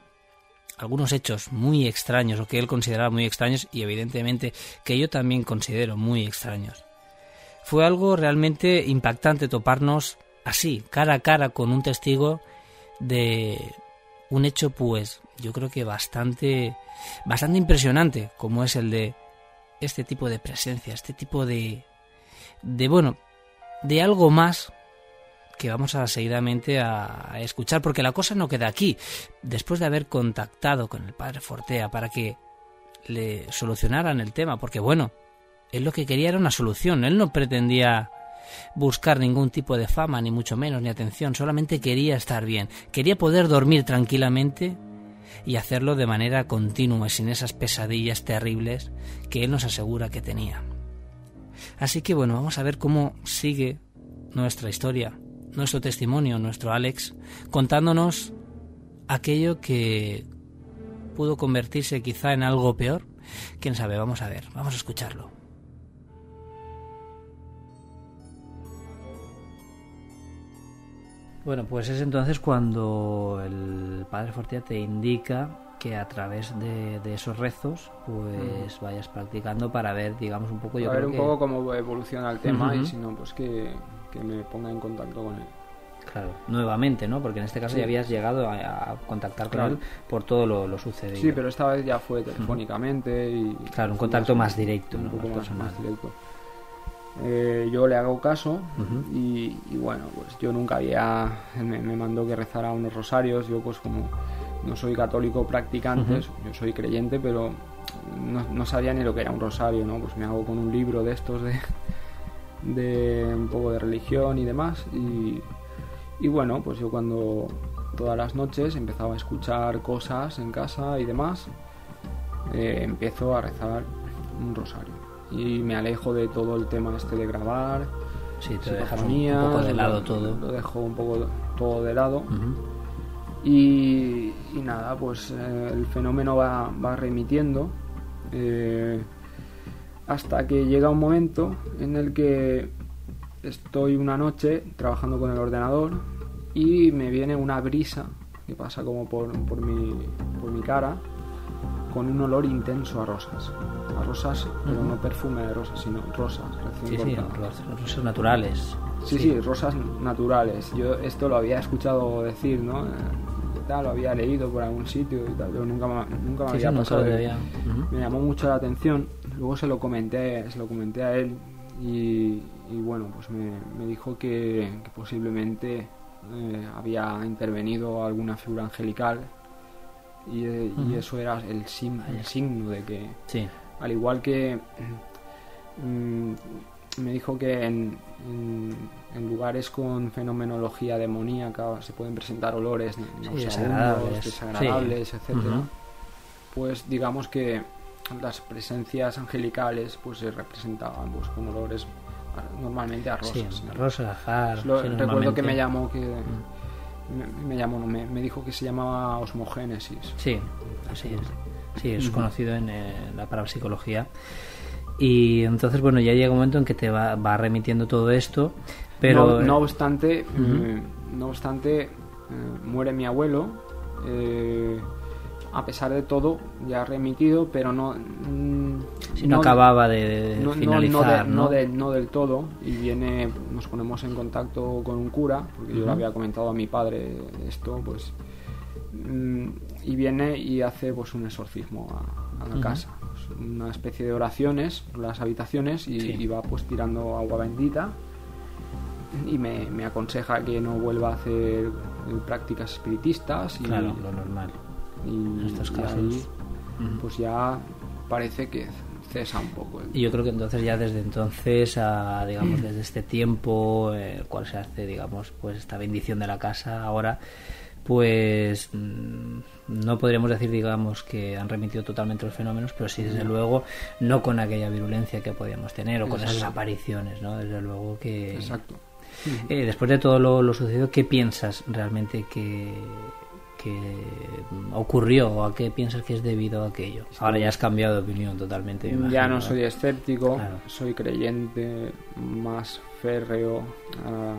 algunos hechos muy extraños o que él consideraba muy extraños y evidentemente que yo también considero muy extraños. Fue algo realmente impactante toparnos así, cara a cara con un testigo de un hecho pues yo creo que bastante bastante impresionante como es el de este tipo de presencia, este tipo de de bueno, de algo más que vamos a seguidamente a, escuchar, porque la cosa no queda aquí. Después de haber contactado con el padre Fortea para que le solucionaran el tema, porque bueno, él lo que quería era una solución, él no pretendía buscar ningún tipo de fama, ni mucho menos, ni atención, solamente quería estar bien, quería poder dormir tranquilamente y hacerlo de manera continua, sin esas pesadillas terribles que él nos asegura que tenía. Así que bueno, vamos a ver cómo sigue nuestra historia, nuestro testimonio, nuestro Alex, contándonos aquello que pudo convertirse quizá en algo peor. Quién sabe, vamos a ver, vamos a escucharlo. Bueno, pues es entonces cuando el Padre Fortea te indica que a través de, de esos rezos pues vayas practicando para ver, digamos, un poco... Yo ver un poco cómo evoluciona el tema uh -huh. y si no, pues que, que, me ponga en contacto con él. Claro, nuevamente, ¿no? Porque en este caso sí. ya habías llegado a, a contactar con él por todo lo, lo, sucedido. Sí, pero esta vez ya fue telefónicamente y... Claro, un contacto más, más directo, un ¿no? poco más, más directo. Eh, yo le hago caso uh -huh. y, y, bueno, pues yo nunca había, me, me, mandó que rezara unos rosarios, yo pues como no soy católico practicante, uh -huh. yo soy creyente, pero no, no, sabía ni lo que era un rosario, ¿no? Pues me hago con un libro de estos de, de un poco de religión y demás y, y bueno, pues yo cuando todas las noches empezaba a escuchar cosas en casa y demás, eh, empiezo a rezar un rosario y me alejo de todo el tema este de grabar. Sí, te dejas un, un, poco de lado lo, todo. Lo dejo un poco todo de lado. Uh -huh. y, y, nada, pues eh, el fenómeno va, va remitiendo eh, hasta que llega un momento en el que estoy una noche trabajando con el ordenador y me viene una brisa que pasa como por, por, mi, por mi cara con un olor intenso a rosas. A rosas, uh -huh. pero no perfume de rosas, sino rosas. Sí, sí, rosas naturales. Sí, sí, sí, rosas naturales. Yo esto lo había escuchado decir, ¿no? Eh, tal, lo había leído por algún sitio y tal, pero nunca, nunca me sí, había pasado. No había. Uh -huh. Me llamó mucho la atención. Luego se lo comenté, se lo comenté a él y, y bueno, pues me, me dijo que, que posiblemente eh, había intervenido alguna figura angelical y, uh -huh. y eso era el, sim, el, signo de que sí. al igual que mm, me dijo que en, en, en, lugares con fenomenología demoníaca se pueden presentar olores sí, desagradables, desagradables sí. etcétera uh -huh. pues digamos que las presencias angelicales pues se representaban pues con olores normalmente a rosas sí, rosas, Lo, recuerdo que me llamó que uh -huh me, me llamó, me, me, dijo que se llamaba osmogénesis. Sí, así es. Sí, es uh -huh. conocido en, la parapsicología. Y entonces, bueno, ya llega un momento en que te va, va remitiendo todo esto, pero... No, no obstante, uh -huh. eh, no obstante, eh, muere mi abuelo, eh, a pesar de todo, ya remitido, pero no... Mm, si no, no, acababa de, no, finalizar, no, de, de, no, del todo, y viene, nos ponemos en contacto con un cura, porque uh -huh. yo le había comentado a mi padre esto, pues... Mm, y viene y hace pues un exorcismo a, a la uh -huh. casa, pues, una especie de oraciones por las habitaciones y, sí. y va pues tirando agua bendita y me, me, aconseja que no vuelva a hacer prácticas espiritistas y, claro, lo normal y, en estos casos. Y ahí, pues ya parece que cesa un poco. Y yo creo que entonces ya desde entonces, a, digamos, desde este tiempo, eh, cual se hace, digamos, pues esta bendición de la casa ahora, pues mm, no podríamos decir, digamos, que han remitido totalmente los fenómenos, pero sí, desde luego, no con aquella virulencia que podíamos tener o con esas apariciones, ¿no? Desde luego que... Exacto. Eh, después de todo lo, lo sucedido, ¿qué piensas realmente que, que ocurrió o a qué piensas que es debido a aquello? Ahora ya has cambiado de opinión totalmente. me ya no soy escéptico, Claro. soy creyente más férreo a,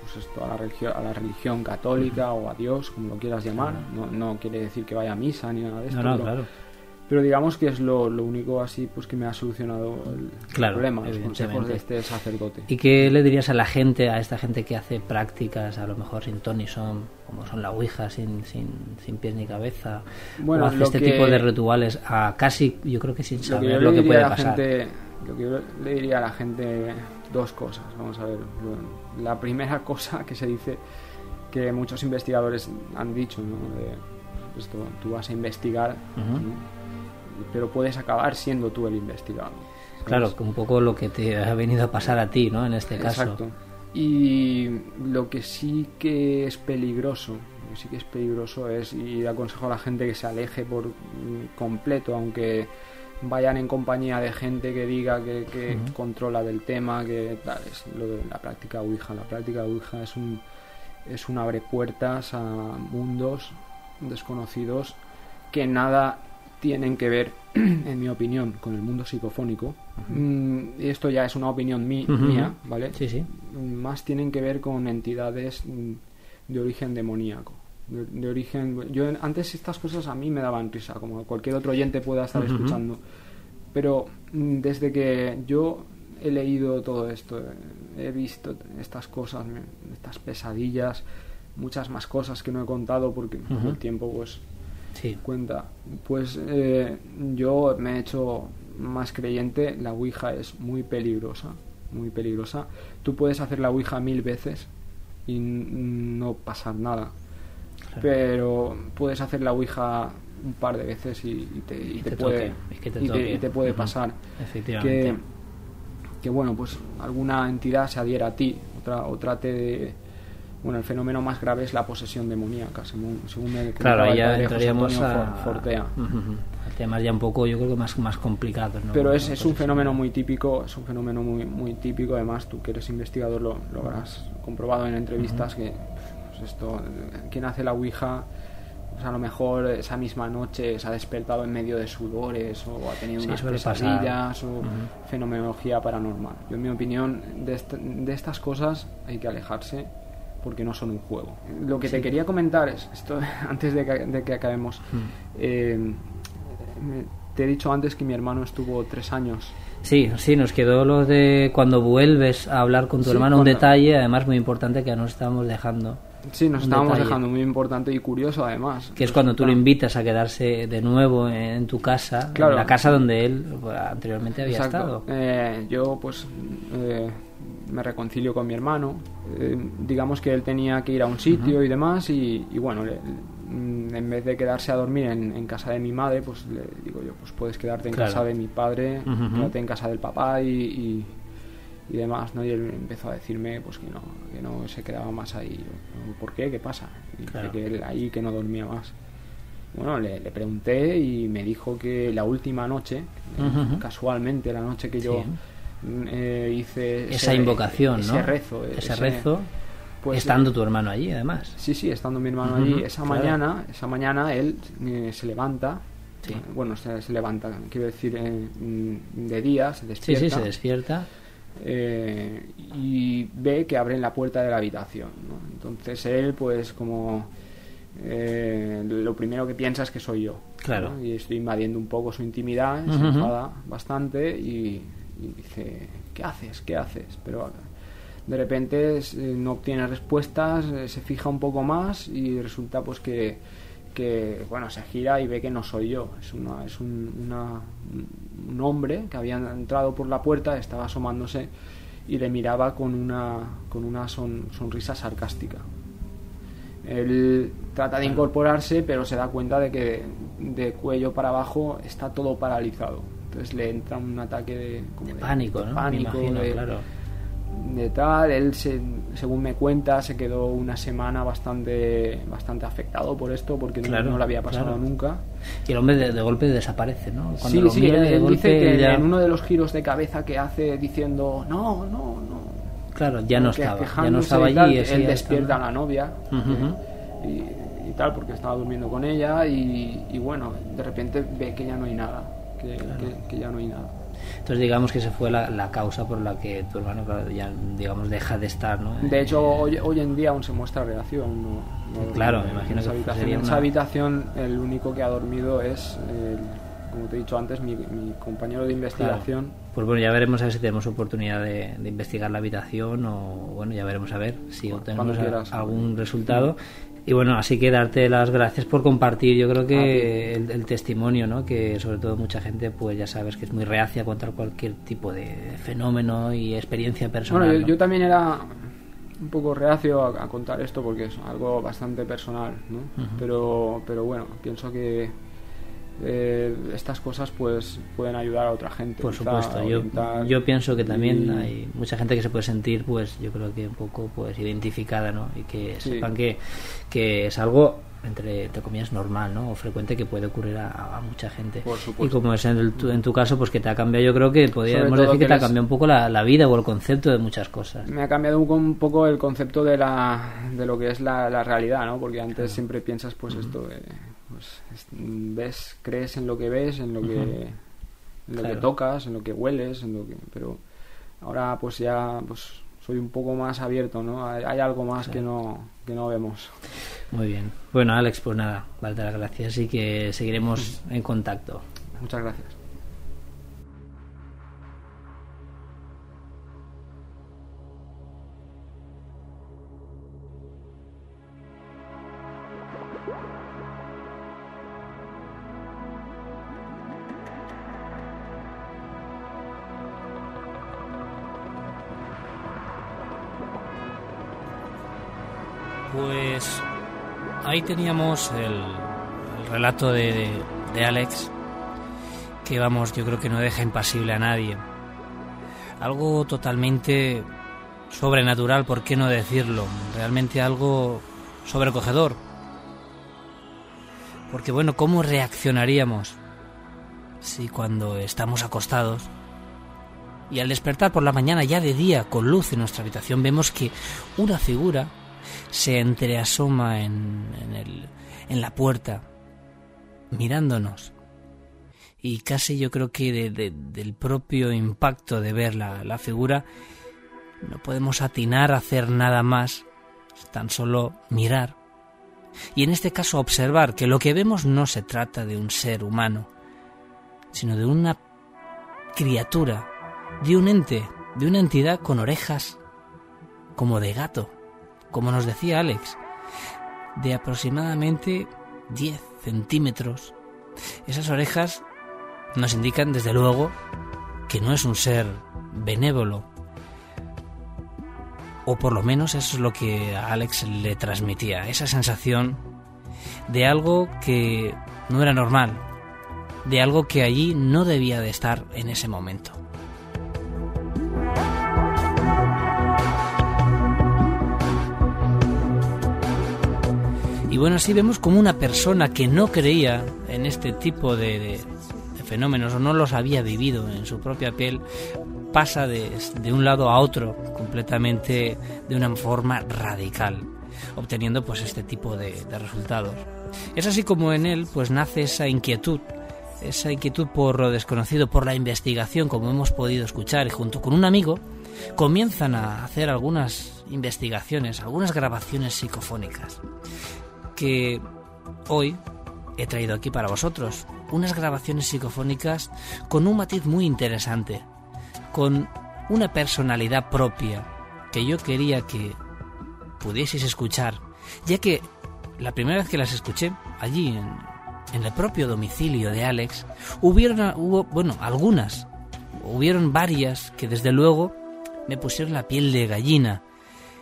pues esto, a, la, religión, a la religión católica o a Dios, como lo quieras llamar. No, no quiere decir que vaya a misa ni nada de esto. No, no, claro. Pero digamos que es lo, lo único así pues que me ha solucionado el Claro, problema, los consejos de este sacerdote. ¿Y qué le dirías a la gente, a esta gente que hace prácticas, a lo mejor sin ton ni son, como son la Ouija, sin, sin, sin pies ni cabeza? Bueno, o hace este que- tipo de rituales, a casi, yo creo que sin Lo que saber yo lo le que diría puede a la pasar. gente, lo que yo le diría a la gente, dos cosas. Vamos a ver. La primera cosa que se dice que muchos investigadores han dicho, ¿no? De, esto, tú vas a investigar, Ujú. ¿no? Pero puedes acabar siendo tú el investigado. ¿sabes? Claro, que un poco lo que te ha venido a pasar a ti, ¿no? En este caso. Exacto. Y lo que sí que es peligroso, lo que sí que es peligroso es, y aconsejo a la gente que se aleje por mm, completo, aunque vayan en compañía de gente que diga que, que controla del tema, que tal, es lo de la práctica Ouija. La práctica Ouija es un, es un abre puertas a mundos desconocidos que nada tienen que ver, en mi opinión, con el mundo psicofónico. Mm, y esto ya es una opinión mía, ¿vale? Sí, sí. Más tienen que ver con entidades mm, de origen demoníaco. De, de origen. Yo antes estas cosas a mí me daban risa, como cualquier otro oyente pueda estar escuchando. Pero mm, desde que yo he leído todo esto, he visto estas cosas, estas pesadillas, muchas más cosas que no he contado porque el tiempo pues Sí. cuenta. Pues eh, yo me he hecho más creyente, la Ouija es muy peligrosa, muy peligrosa. Tú puedes hacer la Ouija mil veces y no pasar nada, Claro. pero puedes hacer la Ouija un par de veces y, y te, y Y te te puede, que te y te- te puede pasar Efectivamente. que, que bueno pues alguna entidad se adhiera a ti otra o trate de bueno el fenómeno más grave es la posesión demoníaca según, según me Claro, ya entraríamos a... For- Fortea ujú. A temas ya un poco, yo creo que más, más complicados, ¿no? pero es, es un pues, fenómeno muy típico es un fenómeno muy muy típico además tú que eres investigador lo, lo habrás comprobado en entrevistas que pues esto quien hace la ouija pues a lo mejor esa misma noche se ha despertado en medio de sudores o ha tenido Sí, unas pesadillas o fenomenología paranormal. Yo, en mi opinión, de, est- de estas cosas hay que alejarse porque no son un juego. Lo que te quería comentar es, esto antes de que, de que acabemos, eh, me- te he dicho antes que mi hermano estuvo tres años. Sí, sí, nos quedó lo de cuando vuelves a hablar con tu Sí, hermano, un cuando- detalle, además muy importante que nos estábamos dejando, Sí, nos Un estábamos detalle. dejando muy importante y curioso además. que es cuando tú lo invitas a quedarse de nuevo en tu casa, Claro. en la casa donde él pues, anteriormente había Exacto. estado. Eh, yo pues eh, me reconcilio con mi hermano. Eh, digamos que él tenía que ir a un sitio y demás y, y bueno, le- mm, en vez de quedarse a dormir en, en casa de mi madre, pues le digo yo, pues puedes quedarte en Claro. casa de mi padre, Ujú. quédate en casa del papá y, y, y demás, ¿no? Y él empezó a decirme pues que no, que no se quedaba más ahí. Yo, ¿Por qué? ¿Qué pasa? Y Claro. que él ahí que no dormía más. Bueno, le, le pregunté y me dijo que la última noche, casualmente la noche que yo Sí. Eh, hice Esa invocación, ese ¿no? rezo, Ese, ese- rezo, pues, estando tu hermano allí, además. Sí, sí, estando mi hermano allí, esa claro. mañana, esa mañana él eh, se levanta, Sí. eh, bueno, se, se levanta, quiero decir, eh, mm, de día, se Sí, despierta sí, se despierta. eh, y ve que abren la puerta de la habitación. ¿no? Entonces él, pues como eh, lo primero que piensa es que soy yo. Claro. ¿no? Y estoy invadiendo un poco su intimidad, se enfada bastante y, y dice, ¿qué haces? ¿Qué haces? Pero de repente eh, no obtiene respuestas, eh, se fija un poco más y resulta pues que, que, bueno, se gira y ve que no soy yo, es, una, es un, una- un hombre que había entrado por la puerta, estaba asomándose y le miraba con una, con una son- sonrisa sarcástica. Él trata de incorporarse, pero se da cuenta de que de cuello para abajo está todo paralizado. Entonces le entra un ataque de, como De pánico, ¿no? Me pánico, imagino, de- claro. de tal. Él, se- según me cuenta, se quedó una semana bastante, bastante afectado por esto porque no- Claro, no, le había pasado claro. nunca. Y el hombre de, de golpe desaparece, ¿no? Cuando sí, lo sí, mira él, de golpe dice que ya- en uno de los giros de cabeza que hace diciendo no, no, no. Claro, ya no estaba, ya no estaba y tal, allí. ese él despierta a estaba. la novia ujú. eh, y, y tal, porque estaba durmiendo con ella y, y bueno, de repente ve que ya no hay nada, que, que- que ya no hay nada. Entonces digamos que esa fue la, la causa por la que tu hermano claro, ya digamos deja de estar, ¿no? De hecho, hoy, hoy en día aún se muestra reacción. ¿no? No- Claro, me en imagino esa que habitación, en esa una- habitación el único que ha dormido es, el- como te he dicho antes, mi, mi compañero de investigación. Pues bueno, ya veremos a ver si tenemos oportunidad de, de investigar la habitación o bueno, ya veremos a ver si obtenemos a- algún resultado. Y bueno, así que darte las gracias por compartir, yo creo que el, el testimonio, ¿no? Que sobre todo mucha gente, pues ya sabes que es muy reacia a contar cualquier tipo de fenómeno y experiencia personal. Bueno, yo, ¿no? yo también era un poco reacio a, a contar esto porque es algo bastante personal, ¿no? pero, pero bueno, pienso que eh, estas cosas pues pueden ayudar a otra gente. Por supuesto, yo, pienso que también Y- hay mucha gente que se puede sentir, pues yo creo que un poco pues identificada, ¿no? Y que Sí. sepan que, que es algo entre, entre comillas normal, ¿no? O frecuente que puede ocurrir a, a mucha gente. Por y como es en, el- tu, en tu caso, pues que te ha cambiado, yo creo que podríamos decir que, que te ha cambiado un poco la, la vida o el concepto de muchas cosas. Me ha cambiado un, un poco el concepto de la de lo que es la, la realidad, ¿no? Porque antes siempre piensas pues esto de, pues, es- ves, crees en lo que ves, en lo que en lo Claro. que tocas, en lo que hueles, en lo que pero ahora pues ya pues soy un poco más abierto, ¿no? Hay, hay algo más que no que no vemos. Muy bien. Bueno, Alex, pues nada, darte las gracias y que seguiremos en contacto. Muchas gracias. Ahí teníamos el, el relato de, de- de Alex, que vamos, yo creo que no deja impasible a nadie. Algo totalmente sobrenatural, ¿por qué no decirlo? Realmente algo sobrecogedor. Porque bueno, ¿cómo reaccionaríamos si cuando estamos acostados y al despertar por la mañana ya de día con luz en nuestra habitación vemos que una figura se entreasoma en, en, el- en la puerta, mirándonos. Y casi yo creo que de- de- del propio impacto de ver la, la figura, no podemos atinar a hacer nada más, tan solo mirar. Y en este caso observar que lo que vemos no se trata de un ser humano, sino de una criatura, de un ente, de una entidad con orejas como de gato como nos decía Alex, de aproximadamente 10 centímetros. Esas orejas nos indican desde luego que no es un ser benévolo. O por lo menos eso es lo que a Alex le transmitía, esa sensación de algo que no era normal, de algo que allí no debía de estar en ese momento. Y bueno, así vemos como una persona que no creía en este tipo de, fenómenos o no los había vivido en su propia piel, pasa de, de un lado a otro completamente de una forma radical, obteniendo pues este tipo de, de resultados. Es así como en él pues nace esa inquietud, esa inquietud por lo desconocido, por la investigación, como hemos podido escuchar, y junto con un amigo comienzan a hacer algunas investigaciones, algunas grabaciones psicofónicas que hoy he traído aquí para vosotros. Unas grabaciones psicofónicas con un matiz muy interesante, con una personalidad propia que yo quería que pudieseis escuchar, ya que la primera vez que las escuché allí en, el propio domicilio de Alex, hubieron, hubo, bueno, algunas, hubieron varias que desde luego me pusieron la piel de gallina.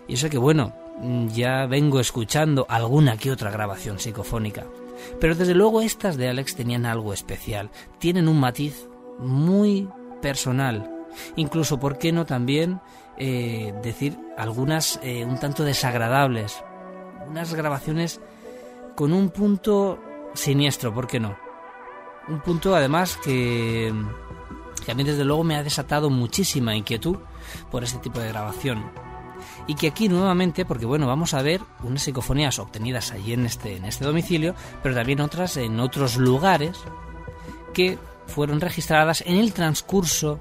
Y eso que bueno, ya vengo escuchando alguna que otra grabación psicofónica. Pero desde luego estas de Alex tenían algo especial, tienen un matiz muy personal. Incluso, ¿por qué no también eh, decir algunas eh, un tanto desagradables? Unas grabaciones con un punto siniestro, ¿por qué no? Un punto además que, que a mí desde luego me ha desatado muchísima inquietud por este tipo de grabación. Y que aquí nuevamente, porque bueno, vamos a ver unas psicofonías obtenidas allí en este, en este domicilio, pero también otras en otros lugares que fueron registradas en el transcurso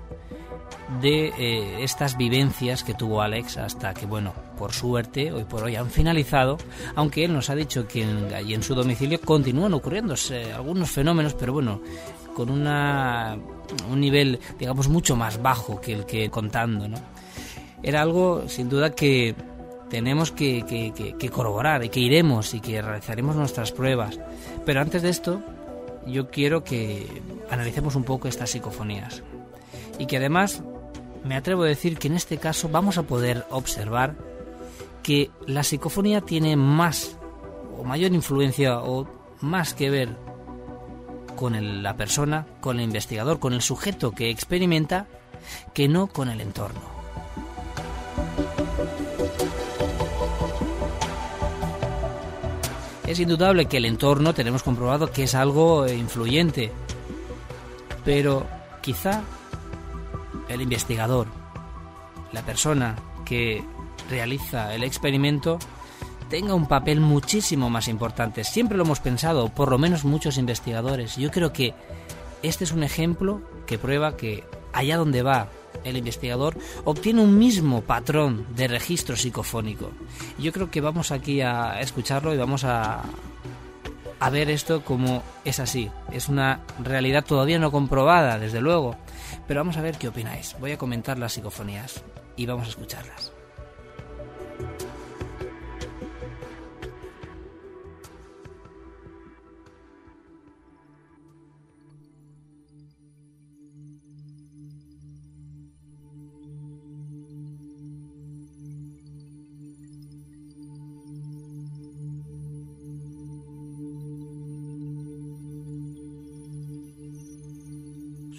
de eh, estas vivencias que tuvo Alex hasta que, bueno, por suerte, hoy por hoy han finalizado, aunque él nos ha dicho que en, allí en su domicilio continúan ocurriéndose algunos fenómenos, pero bueno, con una, un nivel, digamos, mucho más bajo que el que contando, ¿no? Era algo, sin duda, que tenemos que, corroborar y que iremos y que realizaremos nuestras pruebas. Pero antes de esto, yo quiero que analicemos un poco estas psicofonías. Y que además me atrevo a decir que en este caso vamos a poder observar que la psicofonía tiene más o mayor influencia o más que ver con la persona, con el investigador, con el sujeto que experimenta, que no con el entorno. Es indudable que el entorno tenemos comprobado que es algo influyente, pero quizá el investigador, la persona que realiza el experimento, tenga un papel muchísimo más importante. Siempre lo hemos pensado, por lo menos muchos investigadores. Yo creo que este es un ejemplo que prueba que allá donde va el investigador obtiene un mismo patrón de registro psicofónico. Yo creo que vamos aquí a escucharlo y vamos a, a ver esto como es así. Es una realidad todavía no comprobada, desde luego. Pero vamos a ver qué opináis. Voy a comentar las psicofonías y vamos a escucharlas.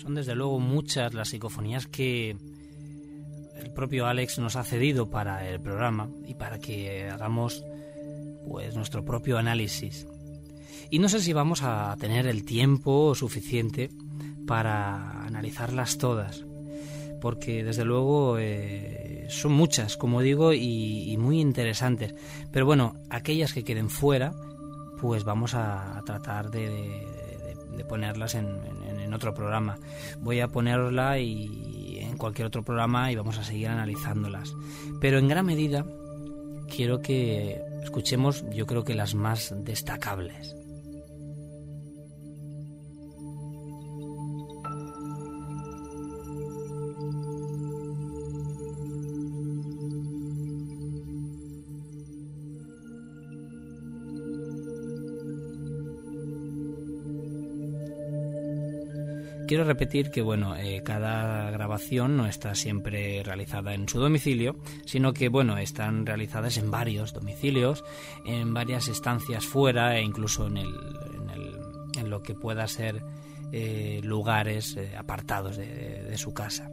Son desde luego muchas las psicofonías que el propio Alex nos ha cedido para el programa y para que hagamos pues nuestro propio análisis. Y no sé si vamos a tener el tiempo suficiente para analizarlas todas, porque desde luego eh, son muchas, como digo, y, muy interesantes. Pero bueno, aquellas que queden fuera, pues vamos a tratar de, ponerlas en, otro programa. Voy a ponerla y en cualquier otro programa y vamos a seguir analizándolas. Pero en gran medida quiero que escuchemos yo creo que las más destacables. Quiero repetir que bueno, eh, cada grabación no está siempre realizada en su domicilio, sino que bueno, están realizadas en varios domicilios, en varias estancias fuera e incluso en, el, en, lo que pueda ser eh, lugares eh, apartados de, de su casa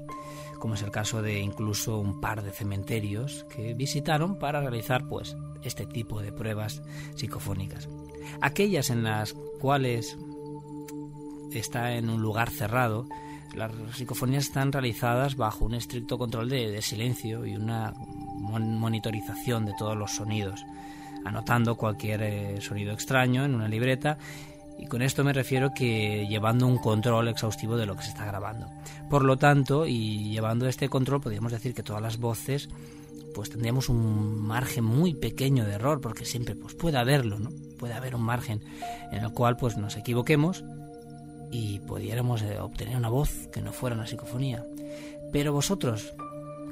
como es el caso de incluso un par de cementerios que visitaron para realizar pues este tipo de pruebas psicofónicas. Aquellas en las cuales está en un lugar cerrado. Las psicofonías están realizadas bajo un estricto control de, silencio y una monitorización de todos los sonidos, anotando cualquier eh, sonido extraño en una libreta y con esto me refiero que llevando un control exhaustivo de lo que se está grabando. Por lo tanto, y llevando este control, podríamos decir que todas las voces pues tendríamos un margen muy pequeño de error, porque siempre pues puede haberlo, ¿no? Puede haber un margen en el cual pues nos equivoquemos y pudiéramos eh, obtener una voz que no fuera una psicofonía. Pero vosotros,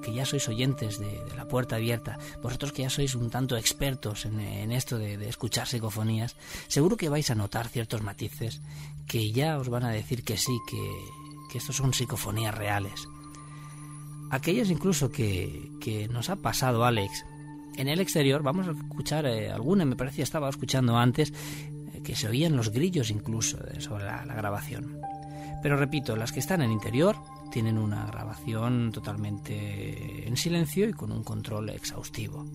que ya sois oyentes de, la puerta abierta, vosotros que ya sois un tanto expertos en, esto de, escuchar psicofonías, seguro que vais a notar ciertos matices que ya os van a decir que sí, que, que estos son psicofonías reales. Aquellas incluso que, que nos ha pasado Alex, en el exterior, vamos a escuchar eh, alguna, me parecía estaba escuchando antes, que se oían los grillos incluso sobre la, grabación. Pero repito, las que están en interior tienen una grabación totalmente en silencio y con un control exhaustivo.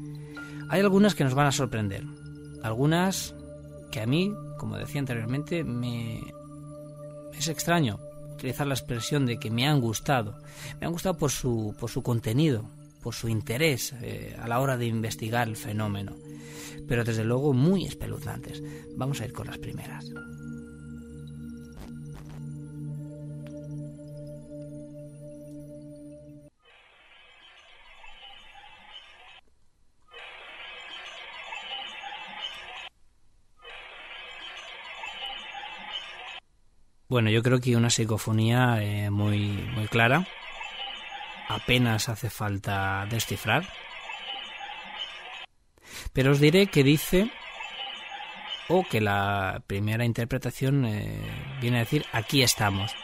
Hay algunas que nos van a sorprender, algunas que a mí, como decía anteriormente, me es extraño utilizar la expresión de que me han gustado. Me han gustado por su, por su contenido, por su interés eh, a la hora de investigar el fenómeno, pero desde luego muy espeluznantes. Vamos a ir con las primeras. Bueno, yo creo que una psicofonía eh, muy, muy clara. Apenas hace falta descifrar. Pero os diré que dice, o que la primera interpretación eh, viene a decir, aquí estamos.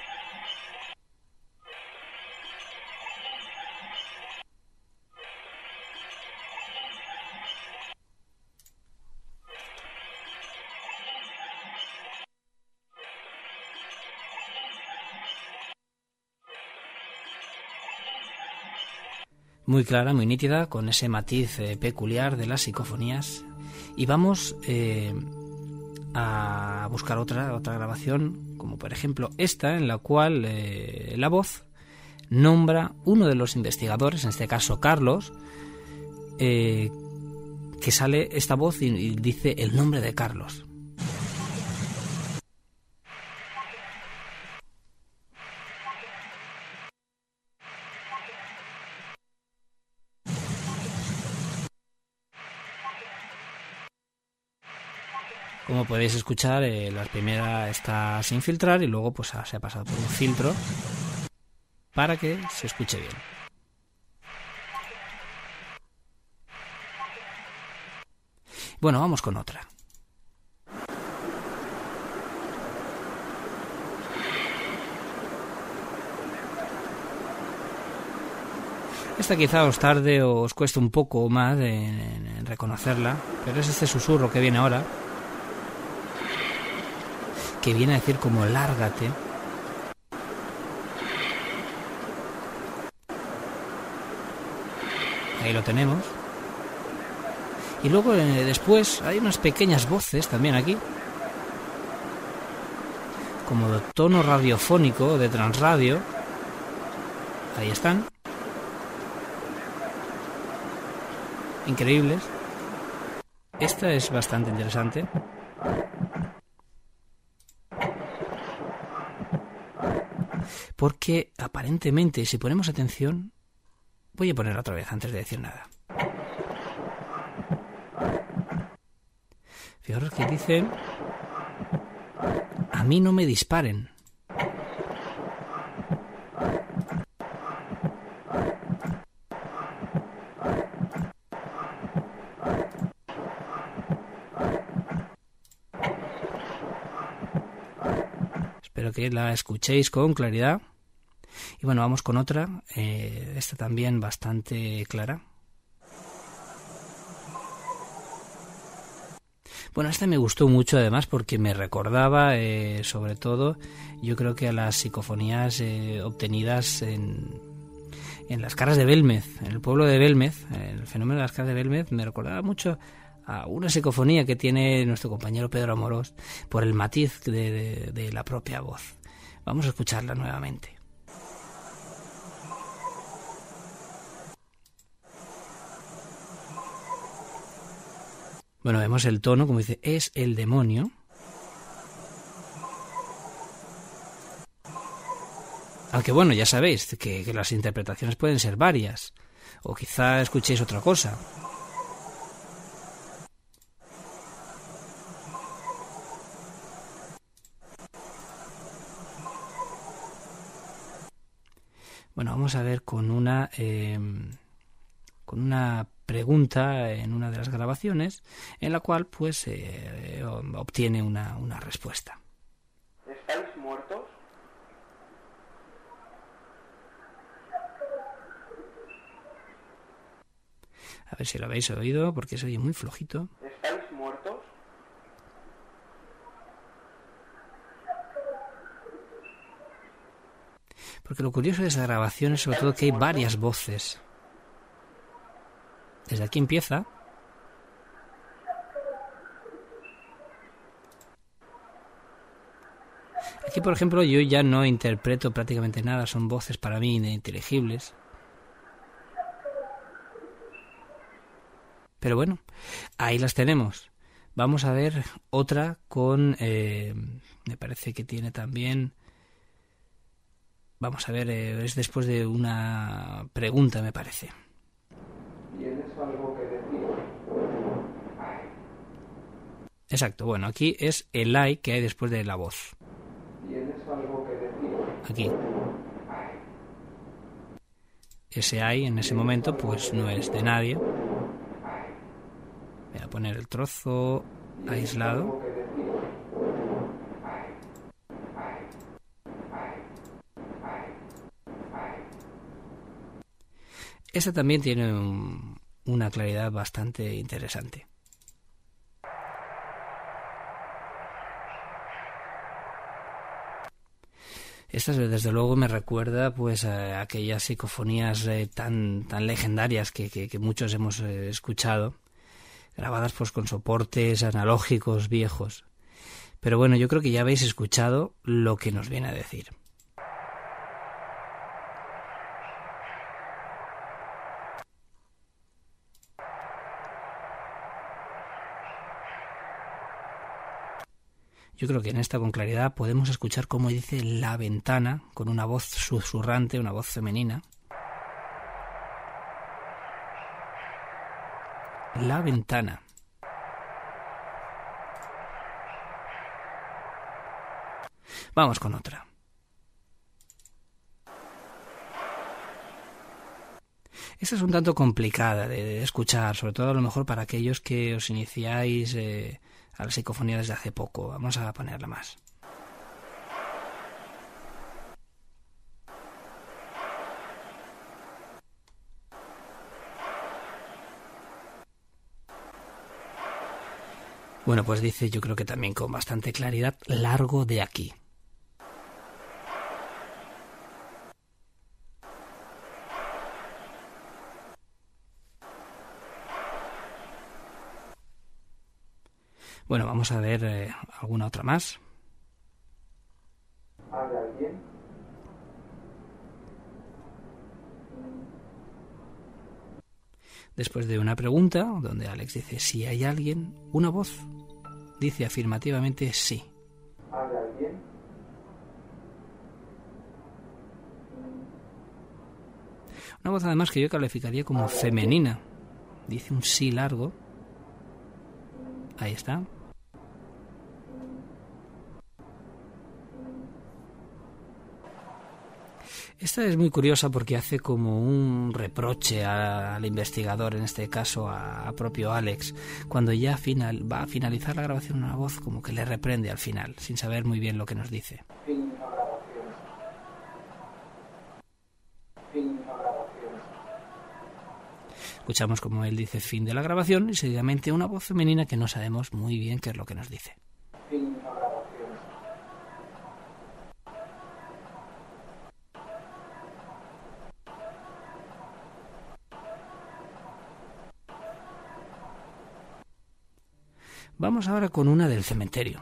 Muy clara, muy nítida, con ese matiz eh, peculiar de las psicofonías. Y vamos eh, a buscar otra, otra grabación, como por ejemplo esta, en la cual eh, la voz nombra uno de los investigadores, en este caso Carlos, que sale esta voz y dice el nombre de Carlos. Como podéis escuchar, eh, la primera está sin filtrar y luego pues se ha pasado por un filtro para que se escuche bien. Bueno, vamos con otra. Esta quizá os tarde o os cueste un poco más en reconocerla, pero es este susurro que viene ahora que viene a decir como lárgate. Ahí lo tenemos. Y luego eh, después hay unas pequeñas voces también aquí. Como de tono radiofónico de transradio. Ahí están. Increíbles. Esta es bastante interesante. Porque aparentemente, si ponemos atención, voy a poner otra vez antes de decir nada. Fijaros que dice, a mí no me disparen. Espero que la escuchéis con claridad. Y bueno, vamos con otra, eh, esta también bastante clara. Bueno, esta me gustó mucho además porque me recordaba eh, sobre todo, yo creo que a las psicofonías eh, obtenidas en, en las caras de Belmez, en el pueblo de Belmez, el fenómeno de las caras de Belmez me recordaba mucho a una psicofonía que tiene nuestro compañero Pedro Amorós por el matiz de la propia voz. Vamos a escucharla nuevamente. Bueno, vemos el tono, como dice, es el demonio. Aunque bueno, ya sabéis que, las interpretaciones pueden ser varias. O quizá escuchéis otra cosa. Bueno, vamos a ver con una eh, con una pregunta en una de las grabaciones en la cual pues eh, obtiene una, una respuesta. ¿Estáis muertos? A ver si lo habéis oído porque se oye muy flojito. ¿Estáis muertos? que lo curioso de esa grabación es sobre todo que hay varias voces. Desde aquí empieza. Aquí, por ejemplo, yo ya no interpreto prácticamente nada, son voces para mí ininteligibles. Pero bueno, ahí las tenemos. Vamos a ver otra con... Eh, me parece que tiene también... Vamos a ver, eh, es después de una pregunta, me parece. ¿Tienes algo que decir? Exacto, bueno, aquí es el ay que hay después de la voz. Aquí. Ese ay en ese momento pues no es de nadie. Voy a poner el trozo aislado. Esta también tiene un- una claridad bastante interesante. Esta desde luego me recuerda pues a aquellas psicofonías eh, tan tan legendarias que, que- que muchos hemos eh, escuchado, grabadas pues con soportes analógicos viejos. Pero bueno, yo creo que ya habéis escuchado lo que nos viene a decir. Yo creo que en esta con claridad podemos escuchar cómo dice la ventana con una voz susurrante, una voz femenina. La ventana. Vamos con otra. Esta es un tanto complicada de, escuchar, sobre todo a lo mejor para aquellos que os iniciáis eh, a la psicofonía desde hace poco. Vamos a ponerla más. Bueno, pues dice yo creo que también con bastante claridad, largo de aquí. Bueno, vamos a ver eh, alguna otra más. ¿Hay alguien? Después de una pregunta, donde Alex dice si hay alguien, una voz dice afirmativamente sí. ¿Hay alguien? Una voz además que yo calificaría como femenina. Dice un sí largo. Ahí está. Esta es muy curiosa porque hace como un reproche al investigador, en este caso a, propio Alex, cuando ya va a finalizar la grabación una voz como que le reprende al final, sin saber muy bien lo que nos dice. Fin grabación. Fin grabación. Escuchamos como él dice fin de la grabación y seguidamente una voz femenina que no sabemos muy bien qué es lo que nos dice. Fin de grabación. Vamos ahora con una del cementerio.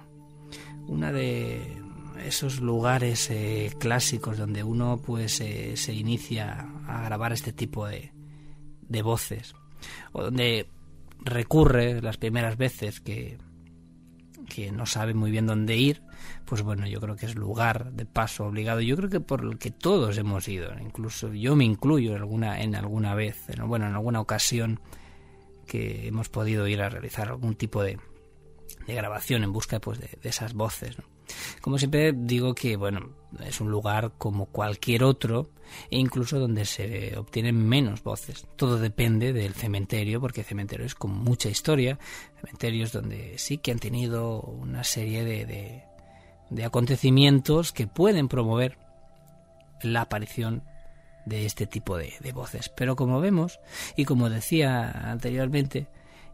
Una de esos lugares eh, clásicos donde uno pues eh, se inicia a grabar este tipo de, de voces. O donde recurre las primeras veces que, que no sabe muy bien dónde ir, pues bueno, yo creo que es lugar de paso obligado. Yo creo que por el que todos hemos ido, incluso yo me incluyo en alguna, en alguna vez, en- bueno, en alguna ocasión que hemos podido ir a realizar algún tipo de, de grabación en busca pues de, de esas voces. Como siempre digo que bueno es un lugar como cualquier otro e incluso donde se obtienen menos voces. Todo depende del cementerio porque cementerios con mucha historia, cementerios donde sí que han tenido una serie de, de, de acontecimientos que pueden promover la aparición de este tipo de voces. Pero como vemos y como decía anteriormente,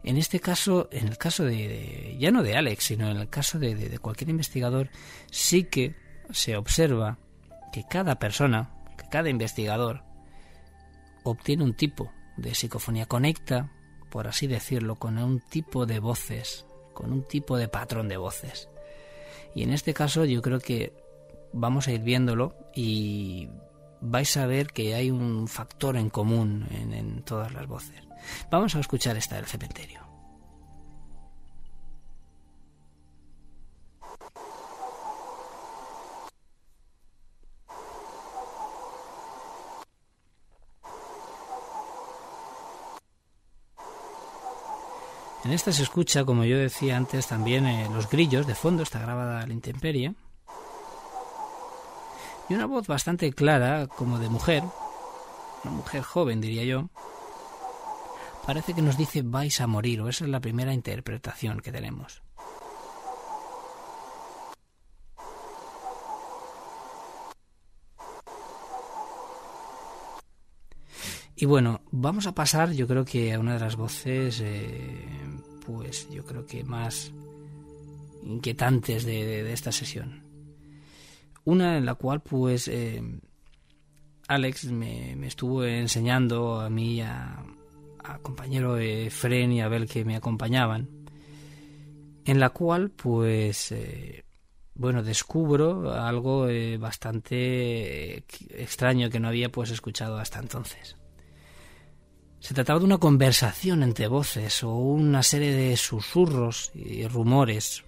en este caso, en el caso de, ya no de Alex, sino en el caso de, cualquier investigador, sí que se observa que cada persona, cada investigador obtiene un tipo de psicofonía, conecta, por así decirlo, con un tipo de voces, con un tipo de patrón de voces. Y en este caso yo creo que vamos a ir viéndolo y vais a ver que hay un factor en común en todas las voces. Vamos a escuchar esta del cementerio. En esta se escucha, como yo decía antes, también eh, los grillos de fondo, está grabada la intemperie. Y una voz bastante clara, como de mujer, una mujer joven diría yo, parece que nos dice vais a morir, o esa es la primera interpretación que tenemos. Y bueno, vamos a pasar yo creo que a una de las voces, eh, pues yo creo que más inquietantes de, esta sesión. Una en la cual pues eh, Alex me, me, estuvo enseñando a mí, a, a compañero eh, Fren y Abel que me acompañaban, en la cual pues... Eh, bueno, descubro algo eh, bastante extraño que no había pues escuchado hasta entonces. Se trataba de una conversación entre voces o una serie de susurros y rumores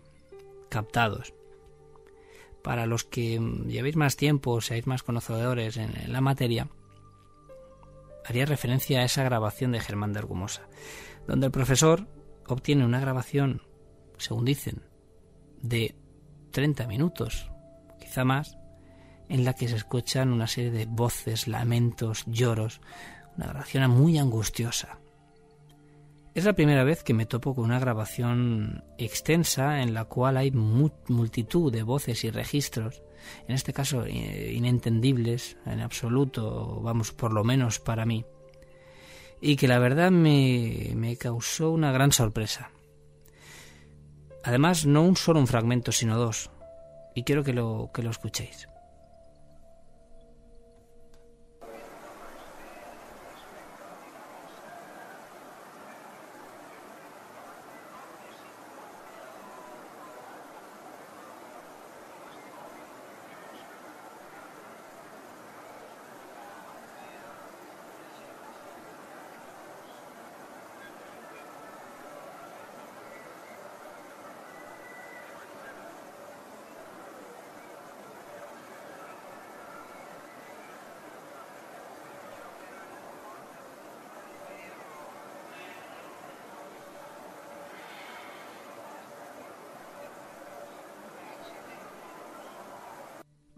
captados. Para los que llevéis más tiempo o seáis más conocedores en, la materia, haría referencia a esa grabación de Germán de Argumosa, donde el profesor obtiene una grabación, según dicen, de 30 minutos, quizá más, en la que se escuchan una serie de voces, lamentos, lloros, una grabación muy angustiosa. Es la primera vez que me topo con una grabación extensa en la cual hay multitud de voces y registros, en este caso inentendibles en absoluto, vamos, por lo menos para mí, y que la verdad me, me causó una gran sorpresa. Además, no un solo un fragmento, sino dos, y quiero que lo, que lo escuchéis.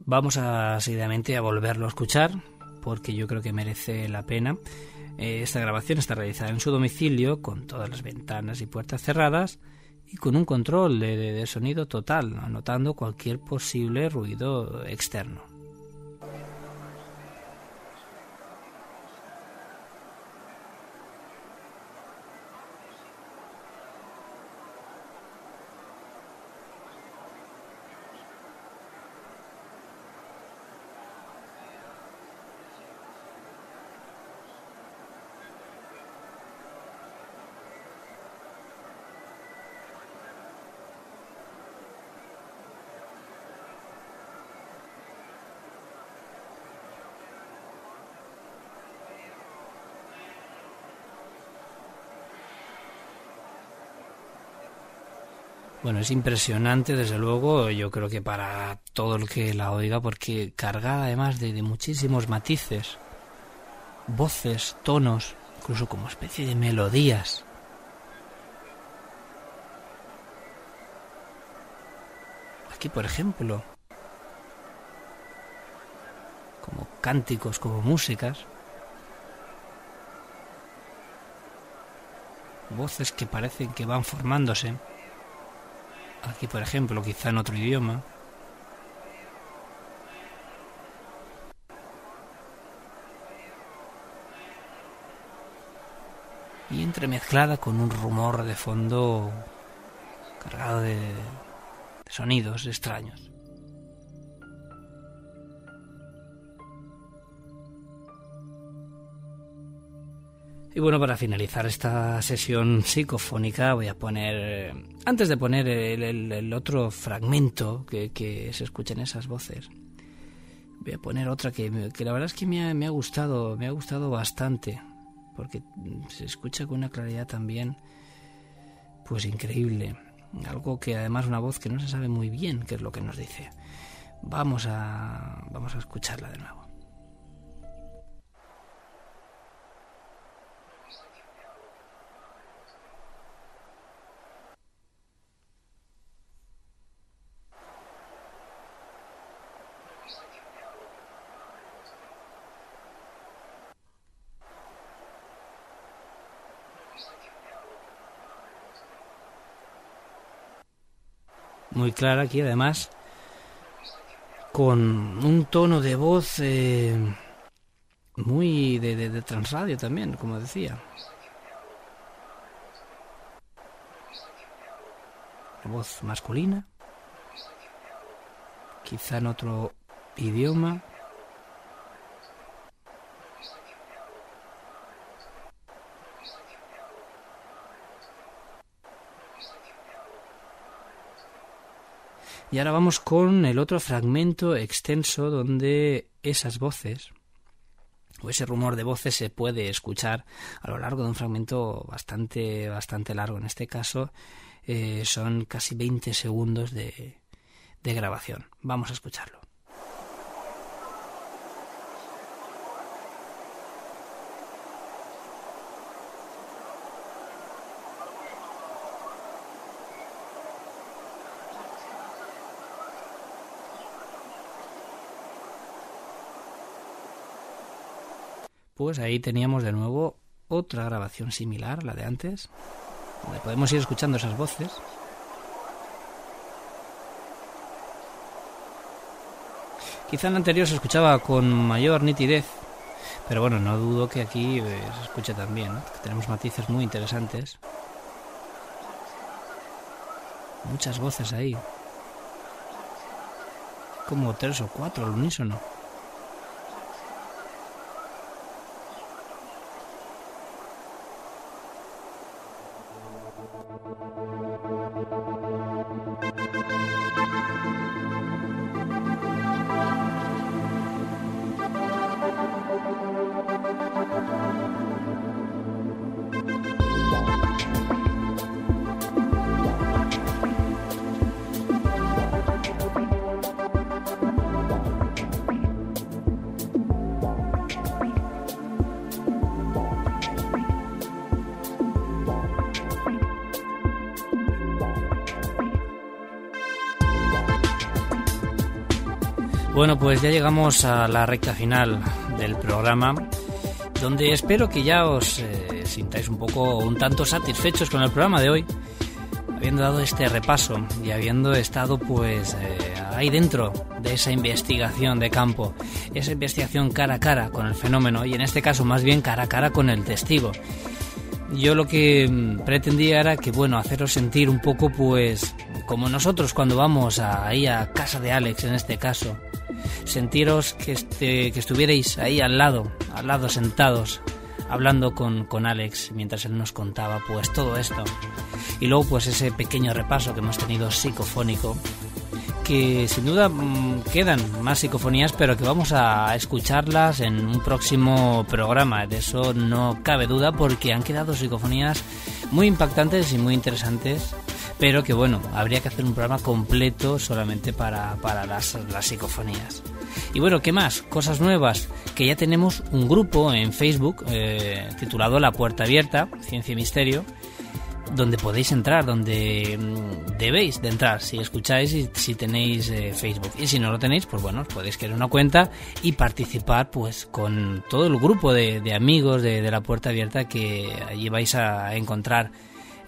Vamos seguidamente a volverlo a escuchar porque yo creo que merece la pena. Eh, esta grabación está realizada en su domicilio con todas las ventanas y puertas cerradas y con un control de sonido total, anotando cualquier posible ruido externo. Bueno, es impresionante, desde luego, yo creo que para todo el que la oiga, porque cargada además de, de muchísimos matices, voces, tonos, incluso como especie de melodías. Aquí, por ejemplo, como cánticos, como músicas, voces que parecen que van formándose. Aquí, por ejemplo, quizá en otro idioma. Y entremezclada con un rumor de fondo cargado de, de sonidos extraños. Y bueno, para finalizar esta sesión psicofónica voy a poner, antes de poner el, el- otro fragmento que, que se escuchen esas voces, voy a poner otra que, que la verdad es que me ha, me ha gustado, me ha gustado bastante, porque se escucha con una claridad también, pues increíble. Algo que además una voz que no se sabe muy bien qué es lo que nos dice. Vamos a, vamos a escucharla de nuevo. Muy clara aquí, además, con un tono de voz eh, muy de, de, de transradio también, como decía. Voz masculina, quizá en otro idioma. Y ahora vamos con el otro fragmento extenso donde esas voces o ese rumor de voces se puede escuchar a lo largo de un fragmento bastante bastante largo. En este caso eh, son casi 20 segundos de, de grabación. Vamos a escucharlo. Pues ahí teníamos de nuevo otra grabación similar, la de antes, donde podemos ir escuchando esas voces. Quizá en la anterior se escuchaba con mayor nitidez, pero bueno, no dudo que aquí eh, se escuche también, ¿no? que tenemos matices muy interesantes. Muchas voces ahí. Como tres o cuatro al unísono. Pues ya llegamos a la recta final del programa, donde espero que ya os eh, sintáis un poco, un tanto satisfechos con el programa de hoy, habiendo dado este repaso y habiendo estado pues eh, ahí dentro de esa investigación de campo, esa investigación cara a cara con el fenómeno y en este caso más bien cara a cara con el testigo. Yo lo que mm, pretendía era que, bueno, haceros sentir un poco, pues, como nosotros cuando vamos ahí a casa de Alex, en este caso, sentiros que, este, que estuvierais ahí al lado, al lado sentados, hablando con, con Alex mientras él nos contaba, pues, todo esto. Y luego, pues, ese pequeño repaso que hemos tenido psicofónico, que sin duda mm, quedan más psicofonías, pero que vamos a escucharlas en un próximo programa. De eso no cabe duda, porque han quedado psicofonías muy impactantes y muy interesantes, pero que bueno, habría que hacer un programa completo solamente para, para las, las psicofonías. Y bueno, ¿qué más? Cosas nuevas, que ya tenemos un grupo en Facebook eh, titulado La Puerta Abierta, Ciencia y Misterio, donde podéis entrar, donde mm, debéis de entrar si escucháis y si tenéis eh, Facebook. Y si no lo tenéis, pues bueno, os podéis crear una cuenta y participar pues con todo el grupo de, de amigos de, de la puerta abierta que allí vais a encontrar.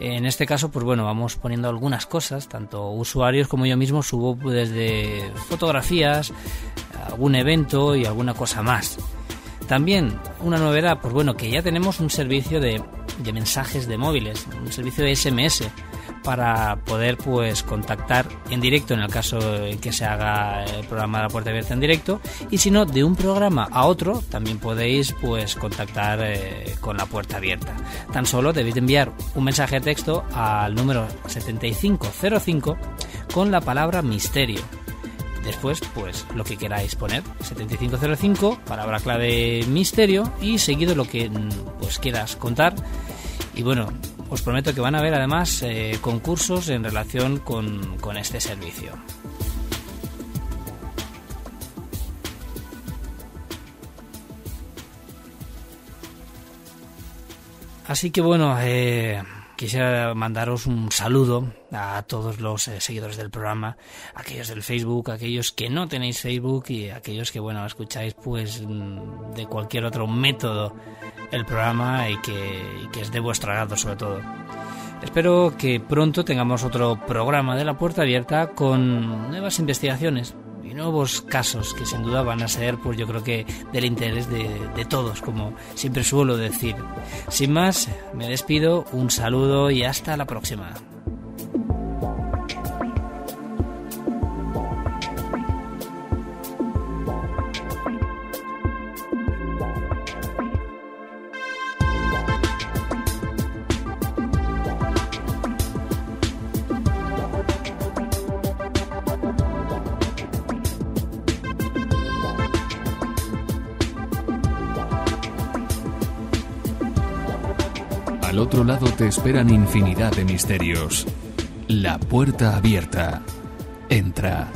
En este caso, pues bueno, vamos poniendo algunas cosas, tanto usuarios como yo mismo subo desde fotografías, algún evento y alguna cosa más. También una novedad, pues bueno, que ya tenemos un servicio de, de mensajes de móviles, un servicio de SMS, para poder pues contactar en directo en el caso en que se haga el programa de la puerta abierta en directo. Y si no de un programa a otro también podéis pues contactar eh, con la puerta abierta. Tan solo debéis enviar un mensaje de texto al número 7505 con la palabra misterio. Después pues lo que queráis poner 7505 palabra clave misterio y seguido lo que mm, pues quieras contar. Y bueno os prometo que van a haber además eh, concursos en relación con, con este servicio. Así que bueno, eh, quisiera mandaros un saludo a todos los eh, seguidores del programa, aquellos del Facebook, aquellos que no tenéis Facebook y aquellos que bueno escucháis pues mm, de cualquier otro método el programa y que, es de vuestro agrado sobre todo. Espero que pronto tengamos otro programa de la puerta abierta con nuevas investigaciones y nuevos casos que sin duda van a ser, pues yo creo que del interés de, de todos, como siempre suelo decir. Sin más, me despido, un saludo y hasta la próxima. Otro lado te esperan infinidad de misterios. La puerta abierta. Entra.